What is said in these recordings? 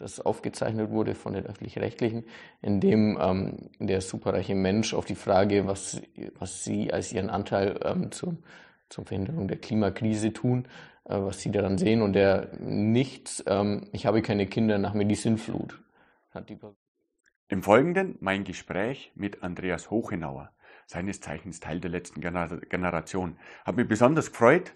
das aufgezeichnet wurde von den öffentlich-rechtlichen, in dem ähm, der superreiche Mensch auf die Frage, was, was sie als ihren Anteil ähm, zum, zur Verhinderung der Klimakrise tun, äh, was sie daran sehen und der nichts, ähm, ich habe keine Kinder nach mir die Sinnflut. Hat die Im Folgenden mein Gespräch mit Andreas Hochenauer, seines Zeichens Teil der letzten Generation. Hat mich besonders gefreut,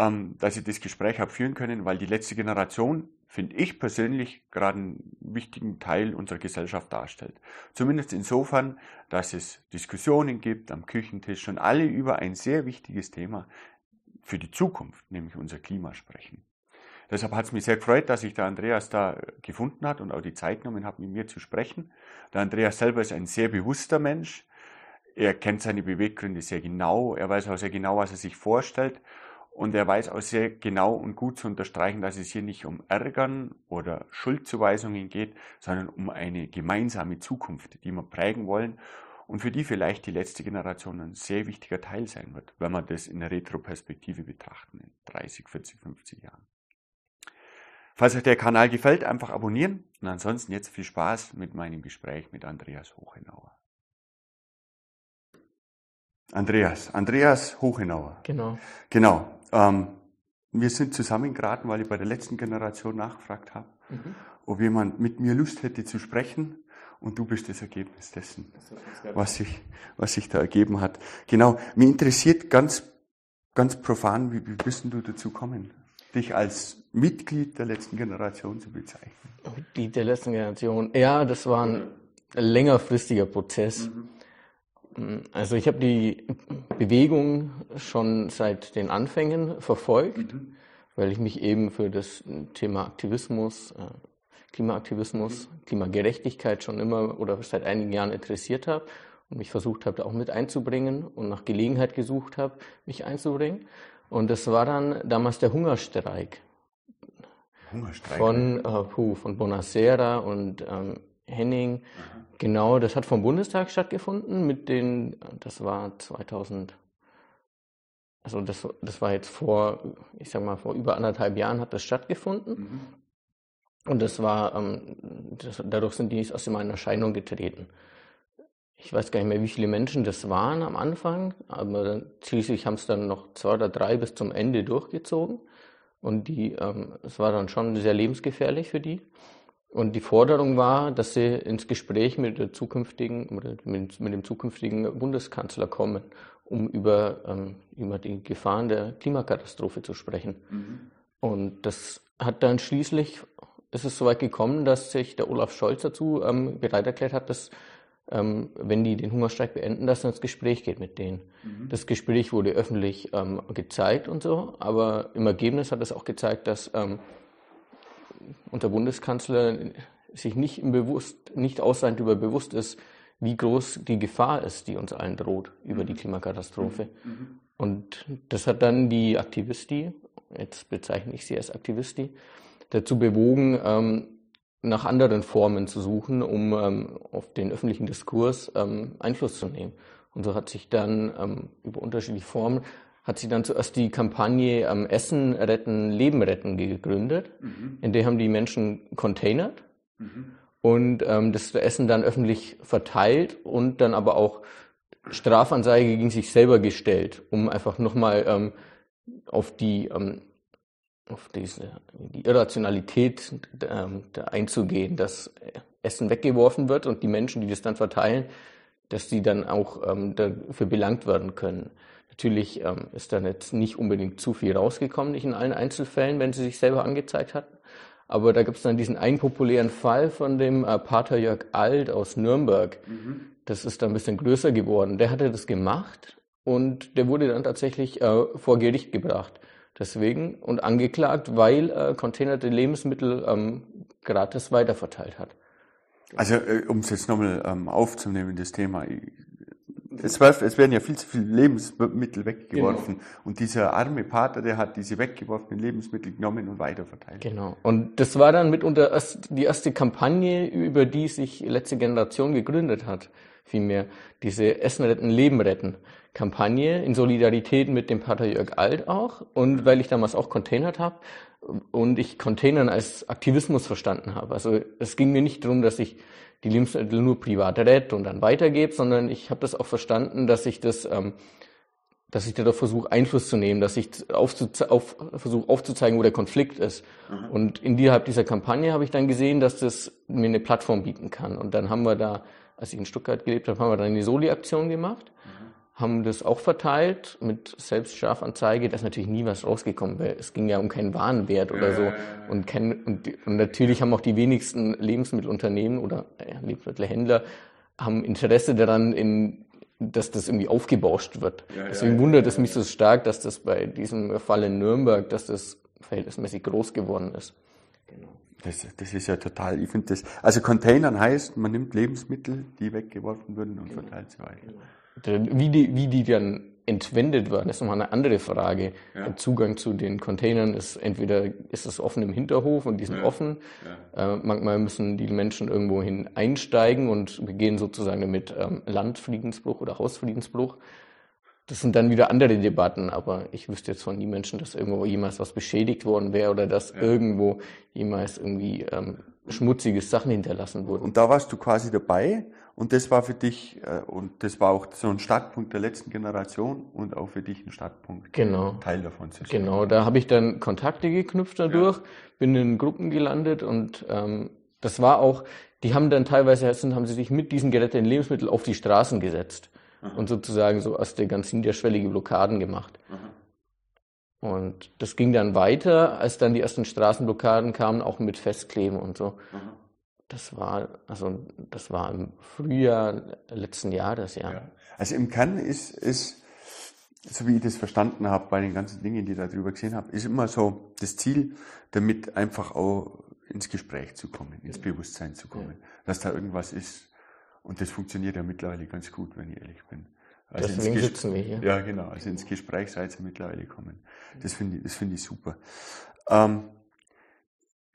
ähm, dass ich das Gespräch habe führen können, weil die letzte Generation finde ich persönlich gerade einen wichtigen Teil unserer Gesellschaft darstellt. Zumindest insofern, dass es Diskussionen gibt am Küchentisch und alle über ein sehr wichtiges Thema für die Zukunft, nämlich unser Klima sprechen. Deshalb hat es mich sehr gefreut, dass sich der Andreas da gefunden hat und auch die Zeit genommen hat, mit mir zu sprechen. Der Andreas selber ist ein sehr bewusster Mensch. Er kennt seine Beweggründe sehr genau. Er weiß auch sehr genau, was er sich vorstellt. Und er weiß auch sehr genau und gut zu unterstreichen, dass es hier nicht um Ärgern oder Schuldzuweisungen geht, sondern um eine gemeinsame Zukunft, die wir prägen wollen und für die vielleicht die letzte Generation ein sehr wichtiger Teil sein wird, wenn wir das in der Retroperspektive betrachten, in 30, 40, 50 Jahren. Falls euch der Kanal gefällt, einfach abonnieren und ansonsten jetzt viel Spaß mit meinem Gespräch mit Andreas Hochenauer. Andreas, Andreas Hochenauer. Genau. Genau. Ähm, wir sind zusammengeraten, weil ich bei der letzten Generation nachgefragt habe, mhm. ob jemand mit mir Lust hätte zu sprechen. Und du bist das Ergebnis dessen, was sich, was sich da ergeben hat. Genau. Mir interessiert ganz, ganz profan, wie, wie bist du dazu gekommen, dich als Mitglied der letzten Generation zu bezeichnen? Mitglied der letzten Generation. Ja, das war ein längerfristiger Prozess. Mhm. Also ich habe die Bewegung schon seit den Anfängen verfolgt, mhm. weil ich mich eben für das Thema Aktivismus, äh, Klimaaktivismus, mhm. Klimagerechtigkeit schon immer oder seit einigen Jahren interessiert habe und mich versucht habe, da auch mit einzubringen und nach Gelegenheit gesucht habe, mich einzubringen. Und das war dann damals der Hungerstreik. Hungerstreik? Von, äh, puh, von Bonacera und ähm, Henning. Aha. Genau, das hat vom Bundestag stattgefunden mit den, das war 2000, also das, das war jetzt vor, ich sag mal, vor über anderthalb Jahren hat das stattgefunden. Mhm. Und das war, ähm, das, dadurch sind die aus dem in Erscheinung getreten. Ich weiß gar nicht mehr, wie viele Menschen das waren am Anfang, aber schließlich haben es dann noch zwei oder drei bis zum Ende durchgezogen. Und die, ähm, es war dann schon sehr lebensgefährlich für die. Und die Forderung war, dass sie ins Gespräch mit, der zukünftigen, mit dem zukünftigen Bundeskanzler kommen, um über, ähm, über die Gefahren der Klimakatastrophe zu sprechen. Mhm. Und das hat dann schließlich, ist es soweit gekommen, dass sich der Olaf Scholz dazu ähm, bereit erklärt hat, dass ähm, wenn die den Hungerstreik beenden, dass er ins Gespräch geht mit denen. Mhm. Das Gespräch wurde öffentlich ähm, gezeigt und so, aber im Ergebnis hat es auch gezeigt, dass ähm, unser Bundeskanzler sich nicht, bewusst, nicht ausreichend darüber bewusst ist, wie groß die Gefahr ist, die uns allen droht über die mhm. Klimakatastrophe. Mhm. mhm. Und das hat dann die Aktivisti, jetzt bezeichne ich sie als Aktivisti, dazu bewogen, ähm, nach anderen Formen zu suchen, um ähm, auf den öffentlichen Diskurs ähm, Einfluss zu nehmen. Und so hat sich dann ähm, über unterschiedliche Formen hat sie dann zuerst die Kampagne ähm, Essen retten, Leben retten gegründet. Mhm. In der haben die Menschen containert mhm. und ähm, das Essen dann öffentlich verteilt und dann aber auch Strafanzeige gegen sich selber gestellt, um einfach nochmal ähm, auf die ähm, auf diese, die Irrationalität ähm, einzugehen, dass Essen weggeworfen wird und die Menschen, die das dann verteilen, dass die dann auch ähm, dafür belangt werden können. Natürlich ähm, ist dann jetzt nicht unbedingt zu viel rausgekommen, nicht in allen Einzelfällen, wenn sie sich selber angezeigt hatten. Aber da gibt es dann diesen einen populären Fall von dem äh, Pater Jörg Alt aus Nürnberg. Mhm. Das ist dann ein bisschen größer geworden. Der hatte das gemacht und der wurde dann tatsächlich äh, vor Gericht gebracht. Deswegen und angeklagt, weil äh, containerte Lebensmittel ähm, gratis weiterverteilt hat. Also, äh, um es jetzt nochmal ähm, aufzunehmen, das Thema, es, war, es werden ja viel zu viele Lebensmittel weggeworfen. Genau. Und dieser arme Pater, der hat diese weggeworfenen Lebensmittel genommen und weiterverteilt. Genau. Und das war dann mitunter die erste Kampagne, über die sich letzte Generation gegründet hat. Vielmehr diese Essen retten, Leben retten Kampagne in Solidarität mit dem Pater Jörg Alt auch. Und weil ich damals auch containert habe, und ich Containern als Aktivismus verstanden habe. Also es ging mir nicht darum, dass ich die Lebensmittel nur privat rette und dann weitergebe, sondern ich habe das auch verstanden, dass ich das, ähm, dass ich da versuche Einfluss zu nehmen, dass ich aufzuze auf, versuche aufzuzeigen, wo der Konflikt ist. Mhm. Und innerhalb dieser Kampagne habe ich dann gesehen, dass das mir eine Plattform bieten kann. Und dann haben wir da, als ich in Stuttgart gelebt habe, haben wir dann die Soli-Aktion gemacht. Mhm haben das auch verteilt mit Selbststrafanzeige. Da ist natürlich nie was rausgekommen, weil es ging ja um keinen Warenwert oder so. Und, kein, und, und natürlich haben auch die wenigsten Lebensmittelunternehmen oder äh, Lebensmittelhändler haben Interesse daran, in, dass das irgendwie aufgebauscht wird. Ja, Deswegen ja, wundert es mich so stark, dass das bei diesem Fall in Nürnberg, dass das verhältnismäßig groß geworden ist. Genau. Das, das ist ja total, ich finde das, also Containern heißt, man nimmt Lebensmittel, die weggeworfen würden und genau. verteilt sie weiter. Genau. Wie die, wie die dann entwendet werden, ist nochmal eine andere Frage. Ja. Der Zugang zu den Containern ist entweder ist es offen im Hinterhof und die sind ja. offen. Ja. Äh, manchmal müssen die Menschen irgendwo hin einsteigen und begehen sozusagen mit ähm, Landfriedensbruch oder Hausfriedensbruch. Das sind dann wieder andere Debatten, aber ich wüsste jetzt von nie Menschen, dass irgendwo jemals was beschädigt worden wäre oder dass irgendwo jemals irgendwie ähm, schmutzige Sachen hinterlassen wurden. Und da warst du quasi dabei und das war für dich, äh, und das war auch so ein Startpunkt der letzten Generation und auch für dich ein Startpunkt, genau. Teil davon zu sein. Genau, da habe ich dann Kontakte geknüpft dadurch, ja. bin in Gruppen gelandet und ähm, das war auch, die haben dann teilweise, haben sie sich mit diesen geretteten Lebensmitteln auf die Straßen gesetzt Aha. und sozusagen so erste ganz niederschwellige Blockaden gemacht. Aha. Und das ging dann weiter, als dann die ersten Straßenblockaden kamen, auch mit Festkleben und so. Aha. Das war, also, das war im Frühjahr letzten Jahres, ja. ja. Also im Kern ist, ist, so wie ich das verstanden habe bei den ganzen Dingen, die ich darüber gesehen habe, ist immer so das Ziel, damit einfach auch ins Gespräch zu kommen, ins Bewusstsein zu kommen, ja. dass da irgendwas ist. Und das funktioniert ja mittlerweile ganz gut, wenn ich ehrlich bin. Also Deswegen sitzen wir hier. Ja, genau. Also ins Gespräch seid ihr mittlerweile kommen. Das finde ich, das finde ich super. Ähm,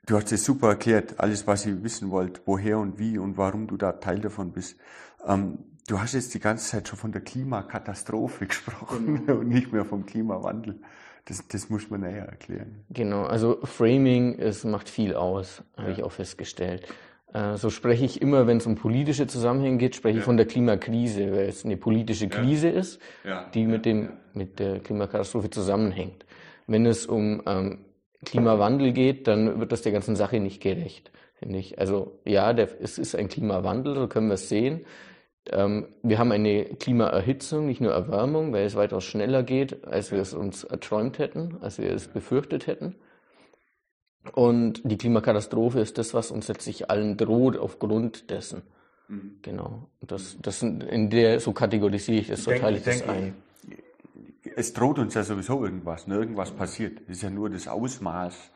Du hast es super erklärt, alles, was ihr wissen wollt, woher und wie und warum du da Teil davon bist. Ähm, du hast jetzt die ganze Zeit schon von der Klimakatastrophe gesprochen genau. und nicht mehr vom Klimawandel. Das, das muss man näher erklären. Genau, also Framing es macht viel aus, habe ja. ich auch festgestellt. Äh, so spreche ich immer, wenn es um politische Zusammenhänge geht, spreche ja. ich von der Klimakrise, weil es eine politische Krise ja. ist, die mit, dem, mit der Klimakatastrophe zusammenhängt. Wenn es um ähm, Klimawandel geht, dann wird das der ganzen Sache nicht gerecht, finde ich. Also ja, der, es ist ein Klimawandel, so können wir es sehen. Ähm, wir haben eine Klimaerhitzung, nicht nur Erwärmung, weil es weitaus schneller geht, als wir es uns erträumt hätten, als wir es befürchtet hätten. Und die Klimakatastrophe ist das, was uns letztlich allen droht aufgrund dessen. Mhm. Genau. Das, das in der, so kategorisiere ich das, so teile ich das ein es droht uns ja sowieso irgendwas, ne? irgendwas passiert. Es ist ja nur das Ausmaß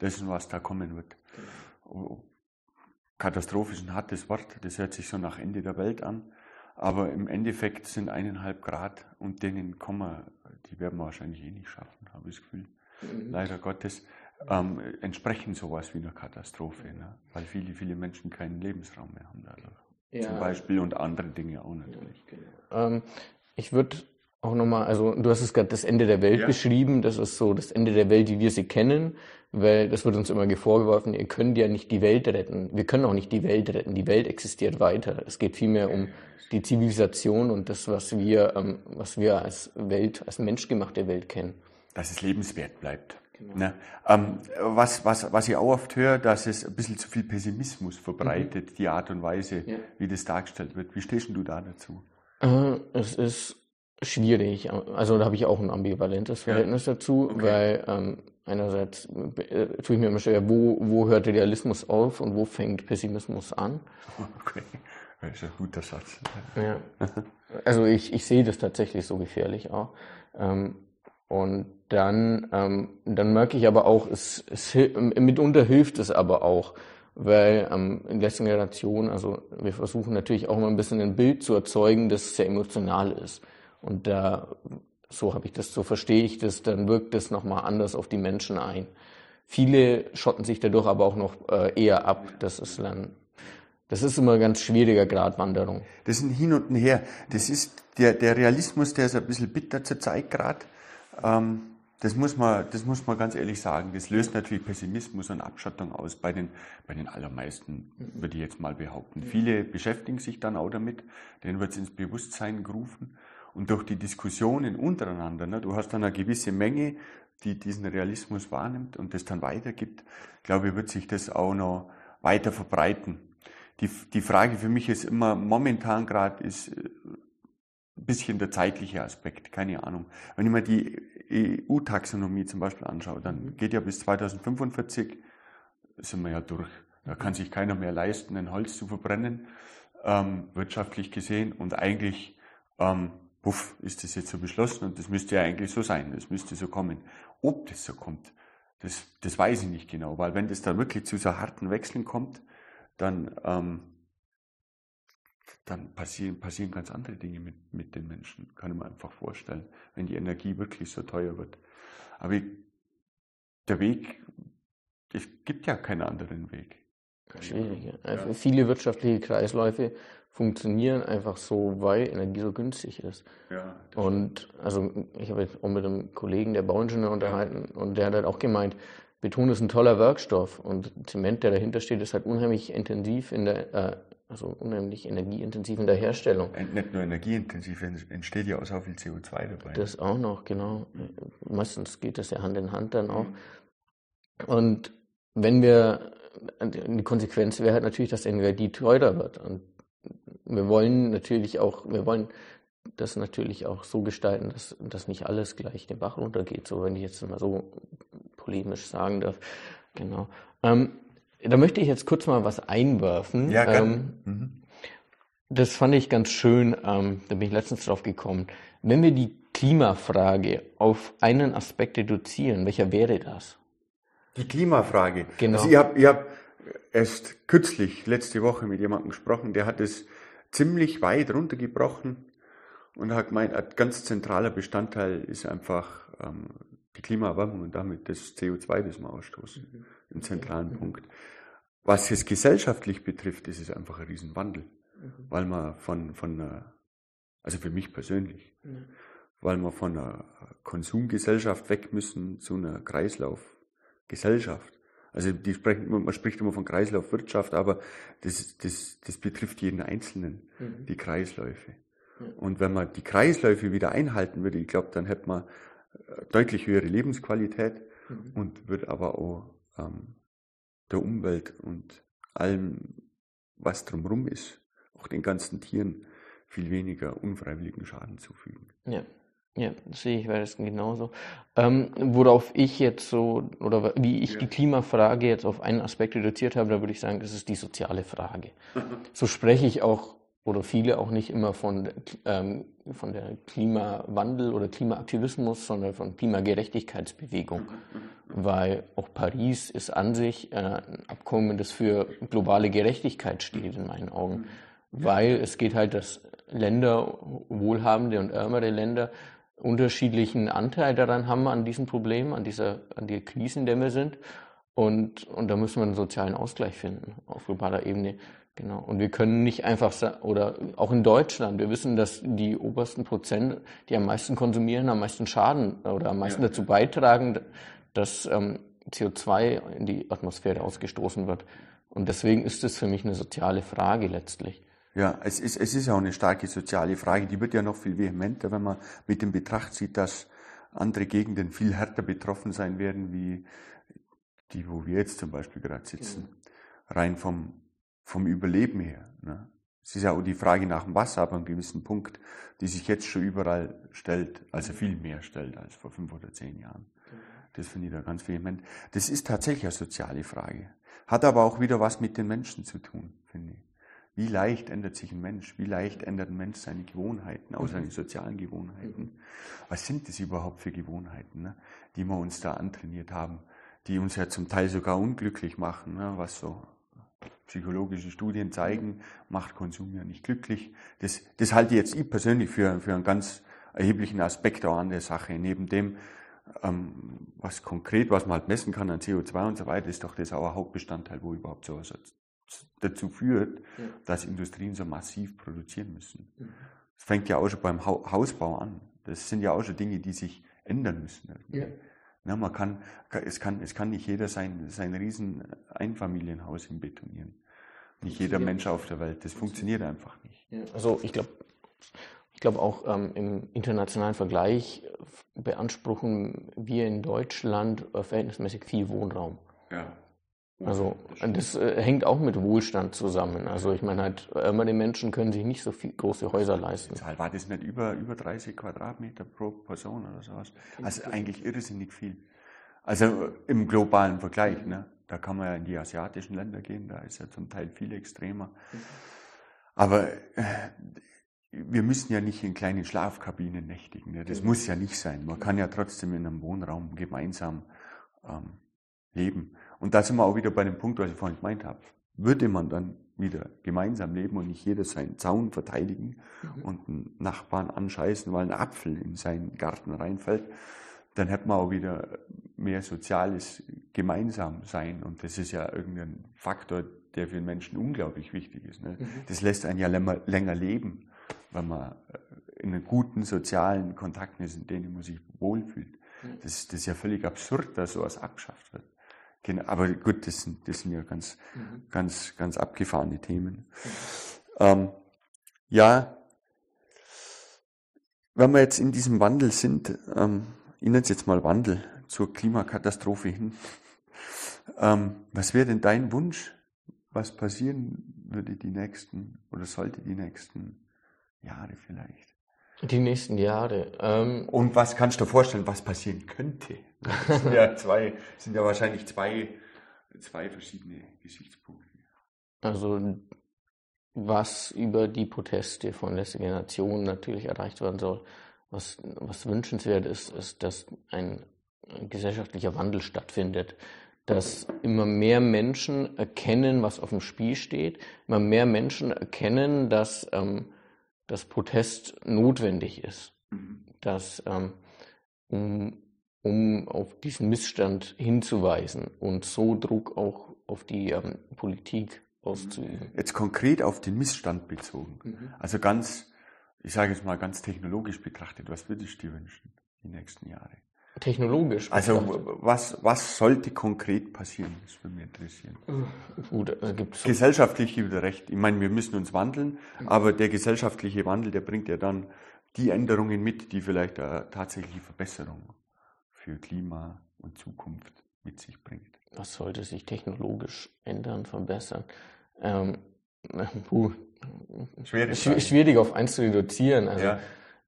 dessen, was da kommen wird. Katastrophe ist ein hartes Wort, das hört sich so nach Ende der Welt an. Aber im Endeffekt sind eineinhalb Grad und denen kommen die werden wir wahrscheinlich eh nicht schaffen, habe ich das Gefühl. Mhm. Leider Gottes ähm, entsprechen sowas wie einer Katastrophe, ne? weil viele, viele Menschen keinen Lebensraum mehr haben dadurch. Ja. Zum Beispiel und andere Dinge auch natürlich. Ja, genau. ähm, ich würde auch nochmal, also du hast es gerade das Ende der Welt ja. beschrieben, das ist so das Ende der Welt, wie wir sie kennen, weil das wird uns immer vorgeworfen, ihr könnt ja nicht die Welt retten. Wir können auch nicht die Welt retten, die Welt existiert weiter. Es geht vielmehr um die Zivilisation und das, was wir, ähm, was wir als Welt, als menschgemachte Welt kennen. Dass es lebenswert bleibt. Genau. Ne? Ähm, was, was, was ich auch oft höre, dass es ein bisschen zu viel Pessimismus verbreitet, mhm. die Art und Weise, ja. wie das dargestellt wird. Wie stehst du da dazu? Äh, es ist schwierig. Also da habe ich auch ein ambivalentes Verhältnis ja. dazu, okay. weil ähm, einerseits äh, tue ich mir immer schwer, wo, wo hört Idealismus auf und wo fängt Pessimismus an. Okay, das ist ein guter Satz. Ja. Also ich, ich sehe das tatsächlich so gefährlich auch. Ähm, und dann, ähm, dann merke ich aber auch, es, es mitunter hilft es aber auch, weil ähm, in der letzten Generation, also wir versuchen natürlich auch immer ein bisschen ein Bild zu erzeugen, das sehr emotional ist. Und da, so habe ich das, so verstehe ich das, dann wirkt das nochmal anders auf die Menschen ein. Viele schotten sich dadurch aber auch noch äh, eher ab. Das ist dann, das ist immer ganz schwieriger Gratwanderung. Das ist ein Hin und Her. Das ist der, der Realismus, der ist ein bisschen bitter zur Zeit gerade. Ähm, das muss man, das muss man ganz ehrlich sagen. Das löst natürlich Pessimismus und Abschottung aus bei den, bei den allermeisten, würde ich jetzt mal behaupten. Viele beschäftigen sich dann auch damit, denen wird es ins Bewusstsein gerufen. Und durch die Diskussionen untereinander, ne, du hast dann eine gewisse Menge, die diesen Realismus wahrnimmt und das dann weitergibt, glaube ich, wird sich das auch noch weiter verbreiten. Die, die Frage für mich ist immer, momentan gerade ist äh, ein bisschen der zeitliche Aspekt, keine Ahnung. Wenn ich mir die EU-Taxonomie zum Beispiel anschaue, dann mhm. geht ja bis 2045, sind wir ja durch. Da kann sich keiner mehr leisten, ein Holz zu verbrennen, ähm, wirtschaftlich gesehen. Und eigentlich, ähm, puff, ist das jetzt so beschlossen und das müsste ja eigentlich so sein, das müsste so kommen. Ob das so kommt, das, das weiß ich nicht genau, weil wenn das dann wirklich zu so harten Wechseln kommt, dann ähm, dann passieren, passieren ganz andere Dinge mit, mit den Menschen, kann ich mir einfach vorstellen, wenn die Energie wirklich so teuer wird. Aber ich, der Weg, es gibt ja keinen anderen Weg. Schwierig. Ja. Also ja. Viele wirtschaftliche Kreisläufe funktionieren einfach so, weil Energie so günstig ist. Ja, und also ich habe jetzt auch mit einem Kollegen, der Bauingenieur unterhalten, und der hat halt auch gemeint, Beton ist ein toller Werkstoff und Zement, der dahinter steht, ist halt unheimlich intensiv in der äh, also unheimlich energieintensiv in der Herstellung. Nicht nur energieintensiv, entsteht ja auch so viel CO2 dabei. Das auch noch, genau. Meistens geht das ja Hand in Hand dann auch. Und wenn wir, die Konsequenz wäre halt natürlich, dass Energie teurer wird. Und wir wollen natürlich auch, wir wollen das natürlich auch so gestalten, dass, dass nicht alles gleich den Bach runtergeht, so wenn ich jetzt mal so polemisch sagen darf. Genau. Ähm, da möchte ich jetzt kurz mal was einwerfen. Ja, ähm, mhm. Das fand ich ganz schön, ähm, da bin ich letztens drauf gekommen. Wenn wir die Klimafrage auf einen Aspekt reduzieren, welcher wäre das? Die Klimafrage. Genau. Also ich habe ich hab erst kürzlich, letzte Woche mit jemandem gesprochen, der hat es ziemlich weit runtergebrochen und hat gemeint, ein ganz zentraler Bestandteil ist einfach ähm, die Klimaerwärmung und damit das CO2, das wir ausstoßen, mhm. im zentralen mhm. Punkt. Was es gesellschaftlich betrifft, ist es einfach ein Riesenwandel, mhm. weil man von, von einer, also für mich persönlich, mhm. weil wir von einer Konsumgesellschaft weg müssen zu einer Kreislaufgesellschaft. Also die sprechen, man spricht immer von Kreislaufwirtschaft, aber das, das, das betrifft jeden Einzelnen, mhm. die Kreisläufe. Und wenn man die Kreisläufe wieder einhalten würde, ich glaube, dann hätte man äh, deutlich höhere Lebensqualität mhm. und würde aber auch ähm, der Umwelt und allem, was drumherum ist, auch den ganzen Tieren, viel weniger unfreiwilligen Schaden zufügen. Ja. Ja, das sehe ich, das genauso. Ähm, worauf ich jetzt so, oder wie ich ja. die Klimafrage jetzt auf einen Aspekt reduziert habe, da würde ich sagen, das ist die soziale Frage. so spreche ich auch, oder viele auch nicht immer von, ähm, von der Klimawandel oder Klimaaktivismus, sondern von Klimagerechtigkeitsbewegung. Weil auch Paris ist an sich äh, ein Abkommen, das für globale Gerechtigkeit steht, in meinen Augen. Weil es geht halt, dass Länder, wohlhabende und ärmere Länder, unterschiedlichen Anteil daran haben an diesem Problem, an dieser, an der Krisen, in der wir sind. Und, und da müssen wir einen sozialen Ausgleich finden auf globaler Ebene. Genau. Und wir können nicht einfach, oder auch in Deutschland, wir wissen, dass die obersten Prozent, die am meisten konsumieren, am meisten Schaden oder am meisten ja. dazu beitragen, dass ähm, CO2 in die Atmosphäre ausgestoßen wird. Und deswegen ist es für mich eine soziale Frage letztlich. Ja, es ist, es ist auch eine starke soziale Frage. Die wird ja noch viel vehementer, wenn man mit dem Betracht sieht, dass andere Gegenden viel härter betroffen sein werden, wie die, wo wir jetzt zum Beispiel gerade sitzen. Mhm. Rein vom vom Überleben her. Ne? Es ist ja auch die Frage nach dem Wasser ab einem gewissen Punkt, die sich jetzt schon überall stellt, also viel mehr stellt als vor fünf oder zehn Jahren. Das finde ich da ganz vehement. Das ist tatsächlich eine soziale Frage. Hat aber auch wieder was mit den Menschen zu tun, finde ich. Wie leicht ändert sich ein Mensch? Wie leicht ändert ein Mensch seine Gewohnheiten, auch seine sozialen Gewohnheiten? Was sind das überhaupt für Gewohnheiten, ne? die wir uns da antrainiert haben, die uns ja zum Teil sogar unglücklich machen, ne? was so psychologische Studien zeigen, macht Konsum ja nicht glücklich. Das, das halte ich jetzt ich persönlich für, für einen ganz erheblichen Aspekt auch an der Sache. Neben dem, ähm, was konkret, was man halt messen kann an CO2 und so weiter, ist doch das auch ein Hauptbestandteil, wo überhaupt sowas dazu führt, ja. dass Industrien so massiv produzieren müssen. Mhm. Das fängt ja auch schon beim Hausbau an. Das sind ja auch schon Dinge, die sich ändern müssen. Ja. Ja, man kann, es, kann, es kann nicht jeder sein, sein riesen Einfamilienhaus im betonieren. Nicht jeder Mensch auf der Welt. Das funktioniert einfach nicht. Also ich glaube, ich glaube auch ähm, im internationalen Vergleich beanspruchen wir in Deutschland äh, verhältnismäßig viel Wohnraum. Ja. Also das äh, hängt auch mit Wohlstand zusammen. Also ich meine halt, ärmere Menschen können sich nicht so viel große Häuser leisten. Zahl war das nicht über, über 30 Quadratmeter pro Person oder sowas? Also eigentlich irrsinnig viel. Also im globalen Vergleich, ne? Da kann man ja in die asiatischen Länder gehen, da ist ja zum Teil viel extremer. Aber äh, wir müssen ja nicht in kleinen Schlafkabinen nächtigen. Ne? Das muss ja nicht sein. Man kann ja trotzdem in einem Wohnraum gemeinsam ähm, leben. Und da sind wir auch wieder bei dem Punkt, was ich vorhin gemeint habe. Würde man dann wieder gemeinsam leben und nicht jeder seinen Zaun verteidigen mhm. und einen Nachbarn anscheißen, weil ein Apfel in seinen Garten reinfällt, dann hätte man auch wieder mehr soziales Gemeinsamsein. Und das ist ja irgendein Faktor, der für den Menschen unglaublich wichtig ist. Ne? Mhm. Das lässt einen ja länger, länger leben, wenn man äh, in einem guten sozialen Kontakt ist, in dem man sich wohlfühlt. Mhm. Das, das ist ja völlig absurd, dass sowas abgeschafft wird. Genau, aber gut, das sind, das sind ja ganz, mhm. ganz, ganz abgefahrene Themen. Mhm. Ähm, ja, wenn wir jetzt in diesem Wandel sind, ähm, ich nenne es jetzt mal Wandel zur Klimakatastrophe hin. Ähm, was wäre denn dein Wunsch, was passieren würde die nächsten oder sollte die nächsten Jahre vielleicht? Die nächsten Jahre. Ähm, Und was kannst du dir vorstellen, was passieren könnte? Das sind ja, zwei, sind ja wahrscheinlich zwei, zwei verschiedene Gesichtspunkte. Also was über die Proteste von letzter Generation natürlich erreicht werden soll, was, was wünschenswert ist, ist, dass ein, ein gesellschaftlicher Wandel stattfindet, dass immer mehr Menschen erkennen, was auf dem Spiel steht, immer mehr Menschen erkennen, dass ähm, dass Protest notwendig ist, mhm. dass ähm, um, um auf diesen Missstand hinzuweisen und so Druck auch auf die ähm, Politik auszuüben. Jetzt konkret auf den Missstand bezogen. Mhm. Also ganz, ich sage jetzt mal ganz technologisch betrachtet, was würdest du dir wünschen die nächsten Jahre? Technologisch. Also was, was sollte konkret passieren? Das würde mich interessieren. Gut, also gibt's Gesellschaftlich wieder recht. Ich meine, wir müssen uns wandeln, aber der gesellschaftliche Wandel, der bringt ja dann die Änderungen mit, die vielleicht eine tatsächliche Verbesserung für Klima und Zukunft mit sich bringt. Was sollte sich technologisch ändern, verbessern? Ähm, puh, schwierig, schwierig auf eins zu reduzieren. Also, ja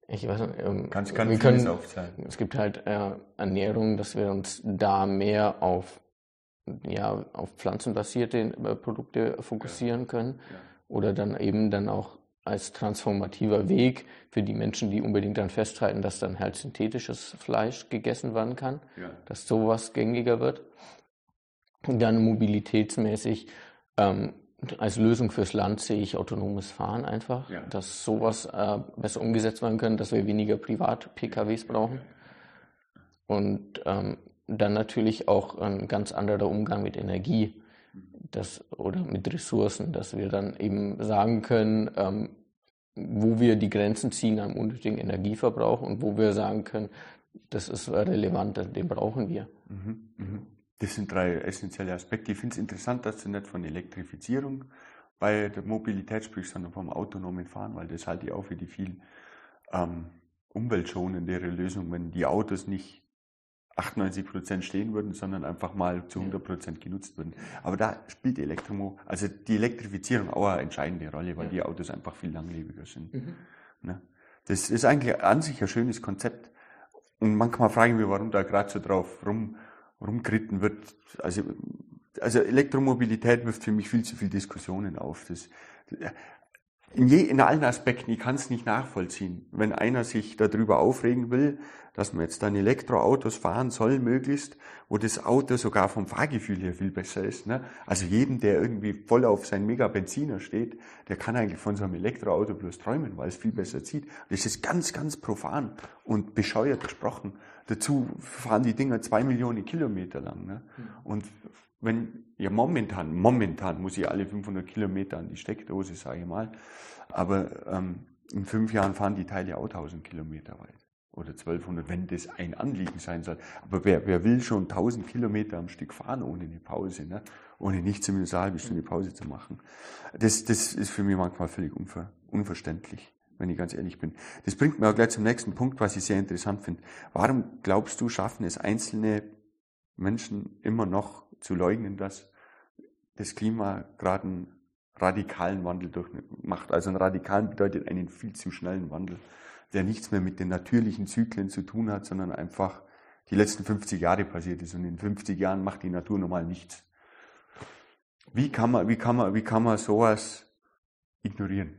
ich weiß nicht, ähm, Kannst, kann wir können, aufzeigen. Es gibt halt äh, Ernährung, dass wir uns da mehr auf, ja, auf pflanzenbasierte äh, Produkte fokussieren ja. können. Ja. Oder dann eben dann auch als transformativer Weg für die Menschen, die unbedingt dann festhalten, dass dann halt synthetisches Fleisch gegessen werden kann, ja. dass sowas gängiger wird. Und dann mobilitätsmäßig ähm, als Lösung fürs Land sehe ich autonomes Fahren einfach, ja. dass sowas äh, besser umgesetzt werden kann, dass wir weniger Privat-PKWs brauchen. Und ähm, dann natürlich auch ein ganz anderer Umgang mit Energie das, oder mit Ressourcen, dass wir dann eben sagen können, ähm, wo wir die Grenzen ziehen am unnötigen Energieverbrauch und wo wir sagen können, das ist relevant, den brauchen wir. Mhm, mh. Das sind drei essentielle Aspekte. Ich finde es interessant, dass du nicht von Elektrifizierung bei der Mobilität sprichst, sondern vom autonomen Fahren, weil das halte ich auch für die viel ähm, umweltschonendere Lösung, wenn die Autos nicht 98 Prozent stehen würden, sondern einfach mal zu 100 Prozent genutzt würden. Aber da spielt Elektromo, also die Elektrifizierung auch eine entscheidende Rolle, weil ja. die Autos einfach viel langlebiger sind. Mhm. Ne? Das ist eigentlich an sich ein schönes Konzept. Und manchmal fragen wir, warum da gerade so drauf rum rumgeritten wird. Also, also Elektromobilität wirft für mich viel zu viele Diskussionen auf. Das, in, je, in allen Aspekten, ich kann es nicht nachvollziehen. Wenn einer sich darüber aufregen will, dass man jetzt dann Elektroautos fahren soll, möglichst, wo das Auto sogar vom Fahrgefühl her viel besser ist. Ne? Also jeden, der irgendwie voll auf sein Mega-Benziner steht, der kann eigentlich von so einem Elektroauto bloß träumen, weil es viel besser zieht. Das ist ganz, ganz profan und bescheuert gesprochen. Dazu fahren die Dinger zwei Millionen Kilometer lang. Ne? Mhm. Und wenn, ja momentan, momentan muss ich alle 500 Kilometer an die Steckdose, sage ich mal, aber ähm, in fünf Jahren fahren die Teile auch 1000 Kilometer weit oder 1200, wenn das ein Anliegen sein soll. Aber wer, wer will schon 1000 Kilometer am Stück fahren ohne eine Pause, ne? ohne nicht zumindest eine halbe Stunde Pause zu machen? Das, das ist für mich manchmal völlig unver, unverständlich, wenn ich ganz ehrlich bin. Das bringt mir auch gleich zum nächsten Punkt, was ich sehr interessant finde. Warum glaubst du, schaffen es einzelne Menschen immer noch zu leugnen, dass das Klima gerade einen radikalen Wandel durchmacht? Also einen radikalen bedeutet einen viel zu schnellen Wandel der nichts mehr mit den natürlichen Zyklen zu tun hat, sondern einfach die letzten 50 Jahre passiert ist. Und in 50 Jahren macht die Natur normal nichts. Wie kann man, wie kann man, wie kann man sowas ignorieren?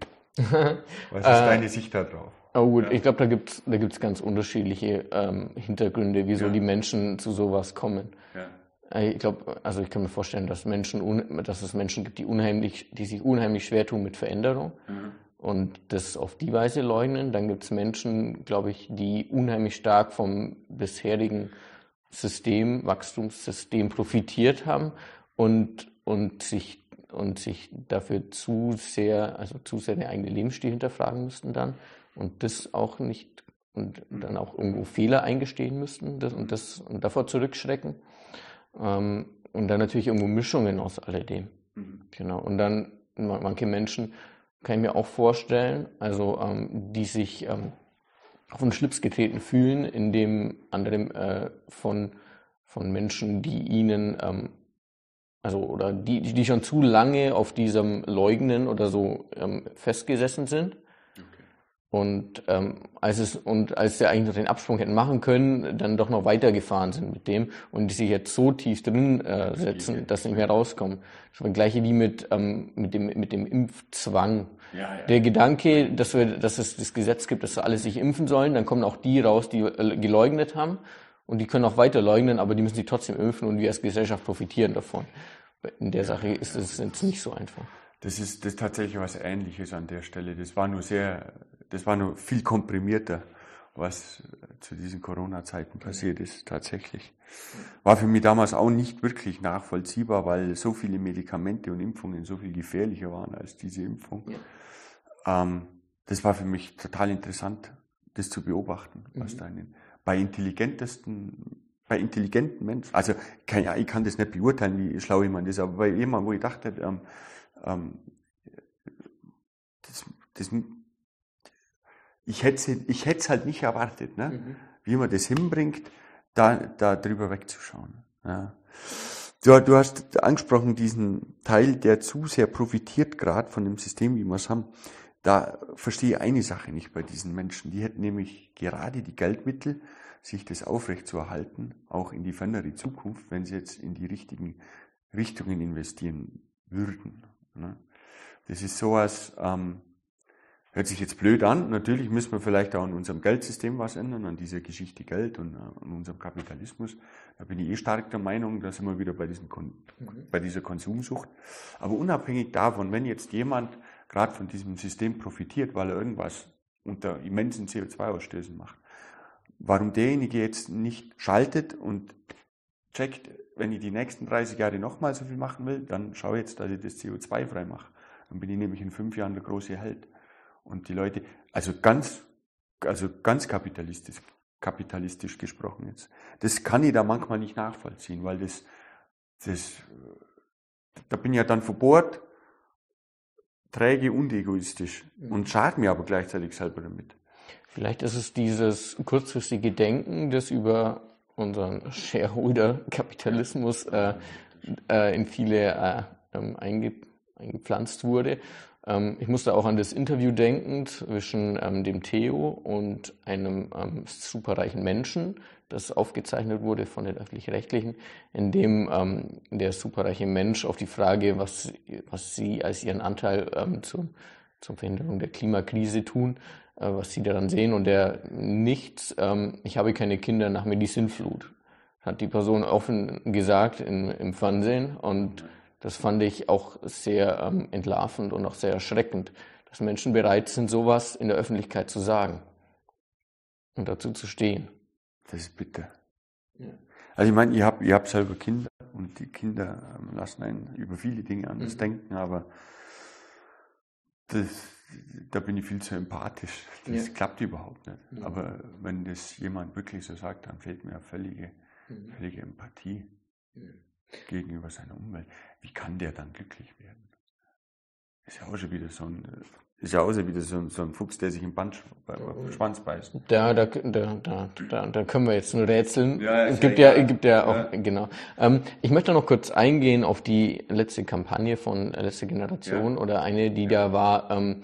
Was ist deine Sicht darauf? Oh gut, ja. ich glaube, da gibt's da gibt's ganz unterschiedliche ähm, Hintergründe, wieso ja. die Menschen zu sowas kommen. Ja. Äh, ich glaube, also ich kann mir vorstellen, dass Menschen, dass es Menschen gibt, die unheimlich, die sich unheimlich schwer tun mit Veränderung. Mhm und das auf die Weise leugnen. Dann gibt es Menschen, glaube ich, die unheimlich stark vom bisherigen System, Wachstumssystem profitiert haben und, und sich und sich dafür zu sehr, also zu sehr den eigenen Lebensstil hinterfragen müssten dann und das auch nicht und dann auch irgendwo Fehler eingestehen müssten das, und das und davor zurückschrecken. Ähm, und dann natürlich irgendwo Mischungen aus alledem. Mhm. Genau. Und dann manche Menschen kann ich mir auch vorstellen, also ähm, die sich ähm, auf den Schlips getreten fühlen, indem andere äh, von, von Menschen, die ihnen, ähm, also oder die, die schon zu lange auf diesem Leugnen oder so ähm, festgesessen sind und ähm, als es und als sie eigentlich noch den Absprung hätten machen können, dann doch noch weitergefahren sind mit dem und die sich jetzt so tief drin äh, setzen, dass sie nicht mehr rauskommen. Das war das gleiche wie mit ähm, mit dem mit dem Impfzwang. Ja, ja. Der Gedanke, dass wir, dass es das Gesetz gibt, dass alle sich impfen sollen, dann kommen auch die raus, die äh, geleugnet haben und die können auch weiter leugnen, aber die müssen sich trotzdem impfen und wir als Gesellschaft profitieren davon. In der Sache ist es jetzt nicht so einfach. Das ist, das ist tatsächlich was Ähnliches an der Stelle. Das war nur sehr das war nur viel komprimierter, was zu diesen Corona-Zeiten passiert ist, tatsächlich. War für mich damals auch nicht wirklich nachvollziehbar, weil so viele Medikamente und Impfungen so viel gefährlicher waren als diese Impfung. Ja. Ähm, das war für mich total interessant, das zu beobachten, was mhm. da in, bei intelligentesten bei intelligenten Menschen, also kann, ja, ich kann das nicht beurteilen, wie schlau jemand ist, aber bei jemandem, wo ich dachte, ähm, ähm, das, das ich hätte ich es halt nicht erwartet, ne? Mhm. wie man das hinbringt, da, da drüber wegzuschauen. Ja. Du, du hast angesprochen, diesen Teil, der zu sehr profitiert gerade von dem System, wie wir es haben. Da verstehe ich eine Sache nicht bei diesen Menschen. Die hätten nämlich gerade die Geldmittel, sich das aufrechtzuerhalten, auch in die fernere Zukunft, wenn sie jetzt in die richtigen Richtungen investieren würden. Ne? Das ist sowas, ähm, Hört sich jetzt blöd an. Natürlich müssen wir vielleicht auch an unserem Geldsystem was ändern, an dieser Geschichte Geld und äh, an unserem Kapitalismus. Da bin ich eh stark der Meinung, da sind wir wieder bei, diesen Kon bei dieser Konsumsucht. Aber unabhängig davon, wenn jetzt jemand gerade von diesem System profitiert, weil er irgendwas unter immensen CO2-Ausstößen macht, warum derjenige jetzt nicht schaltet und checkt, wenn ich die nächsten 30 Jahre nochmal so viel machen will, dann schaue jetzt, dass ich das CO2 frei mache. Dann bin ich nämlich in fünf Jahren der große Held. Und die Leute, also ganz, also ganz kapitalistisch, kapitalistisch gesprochen jetzt. Das kann ich da manchmal nicht nachvollziehen, weil das, das, da bin ich ja dann verbohrt, träge und egoistisch mhm. und schade mir aber gleichzeitig selber damit. Vielleicht ist es dieses kurzfristige Denken, das über unseren Shareholder-Kapitalismus äh, äh, in viele äh, ähm, einge, eingepflanzt wurde ähm, ich musste auch an das Interview denken zwischen ähm, dem Theo und einem ähm, superreichen Menschen, das aufgezeichnet wurde von den öffentlich-rechtlichen, in dem ähm, der superreiche Mensch auf die Frage, was, was sie als ihren Anteil ähm, zum, zur Verhinderung der Klimakrise tun, äh, was sie daran sehen und der nichts, ähm, ich habe keine Kinder nach mir die Sinnflut, hat die Person offen gesagt in, im Fernsehen und das fand ich auch sehr ähm, entlarvend und auch sehr erschreckend, dass Menschen bereit sind, sowas in der Öffentlichkeit zu sagen und dazu zu stehen. Das ist bitter. Ja. Also ich meine, ihr habt, ihr habt selber Kinder und die Kinder ähm, lassen einen über viele Dinge anders mhm. denken, aber das, da bin ich viel zu empathisch. Das ja. klappt überhaupt nicht. Mhm. Aber wenn das jemand wirklich so sagt, dann fehlt mir völlige, mhm. völlige Empathie gegenüber seiner Umwelt. Wie kann der dann glücklich werden? Ist ja auch schon wieder so ein ist ja auch so wieder so, so ein Fuchs, der sich im Band, Schwanz beißt. Da, da, da, da, da können wir jetzt nur rätseln. Ja, es gibt ja, gibt ja auch, ja. genau. Ähm, ich möchte noch kurz eingehen auf die letzte Kampagne von Letzte Generation ja. oder eine, die da war, ähm,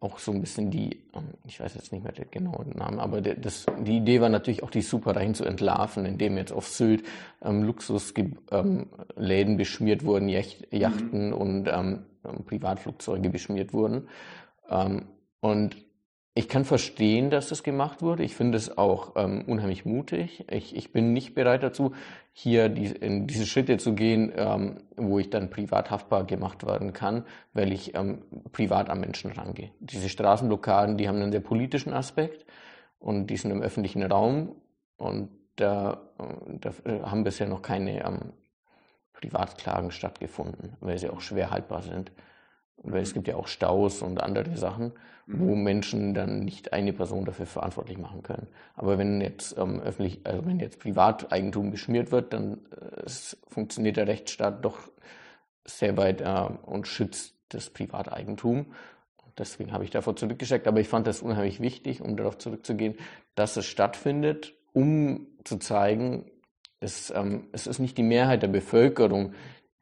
auch so ein bisschen die, ähm, ich weiß jetzt nicht mehr den genauen Namen, aber das, die Idee war natürlich auch die Superreichen zu entlarven, indem jetzt auf Sylt ähm, Luxusläden ähm, beschmiert wurden, Yachten mhm. und ähm, Privatflugzeuge beschmiert wurden. Ähm, und ich kann verstehen, dass das gemacht wurde. Ich finde es auch ähm, unheimlich mutig. Ich, ich bin nicht bereit dazu, hier die, in diese Schritte zu gehen, ähm, wo ich dann privat haftbar gemacht werden kann, weil ich ähm, privat am Menschen rangehe. Diese Straßenblockaden, die haben einen sehr politischen Aspekt und die sind im öffentlichen Raum und da, äh, da haben bisher noch keine ähm, Privatklagen stattgefunden, weil sie auch schwer haltbar sind. Weil es gibt ja auch Staus und andere Sachen, wo mhm. Menschen dann nicht eine Person dafür verantwortlich machen können. Aber wenn jetzt ähm, öffentlich, also wenn jetzt Privateigentum beschmiert wird, dann äh, funktioniert der Rechtsstaat doch sehr weit äh, und schützt das Privateigentum. Deswegen habe ich davor zurückgeschickt. Aber ich fand das unheimlich wichtig, um darauf zurückzugehen, dass es stattfindet, um zu zeigen, es, ähm, es ist nicht die Mehrheit der Bevölkerung,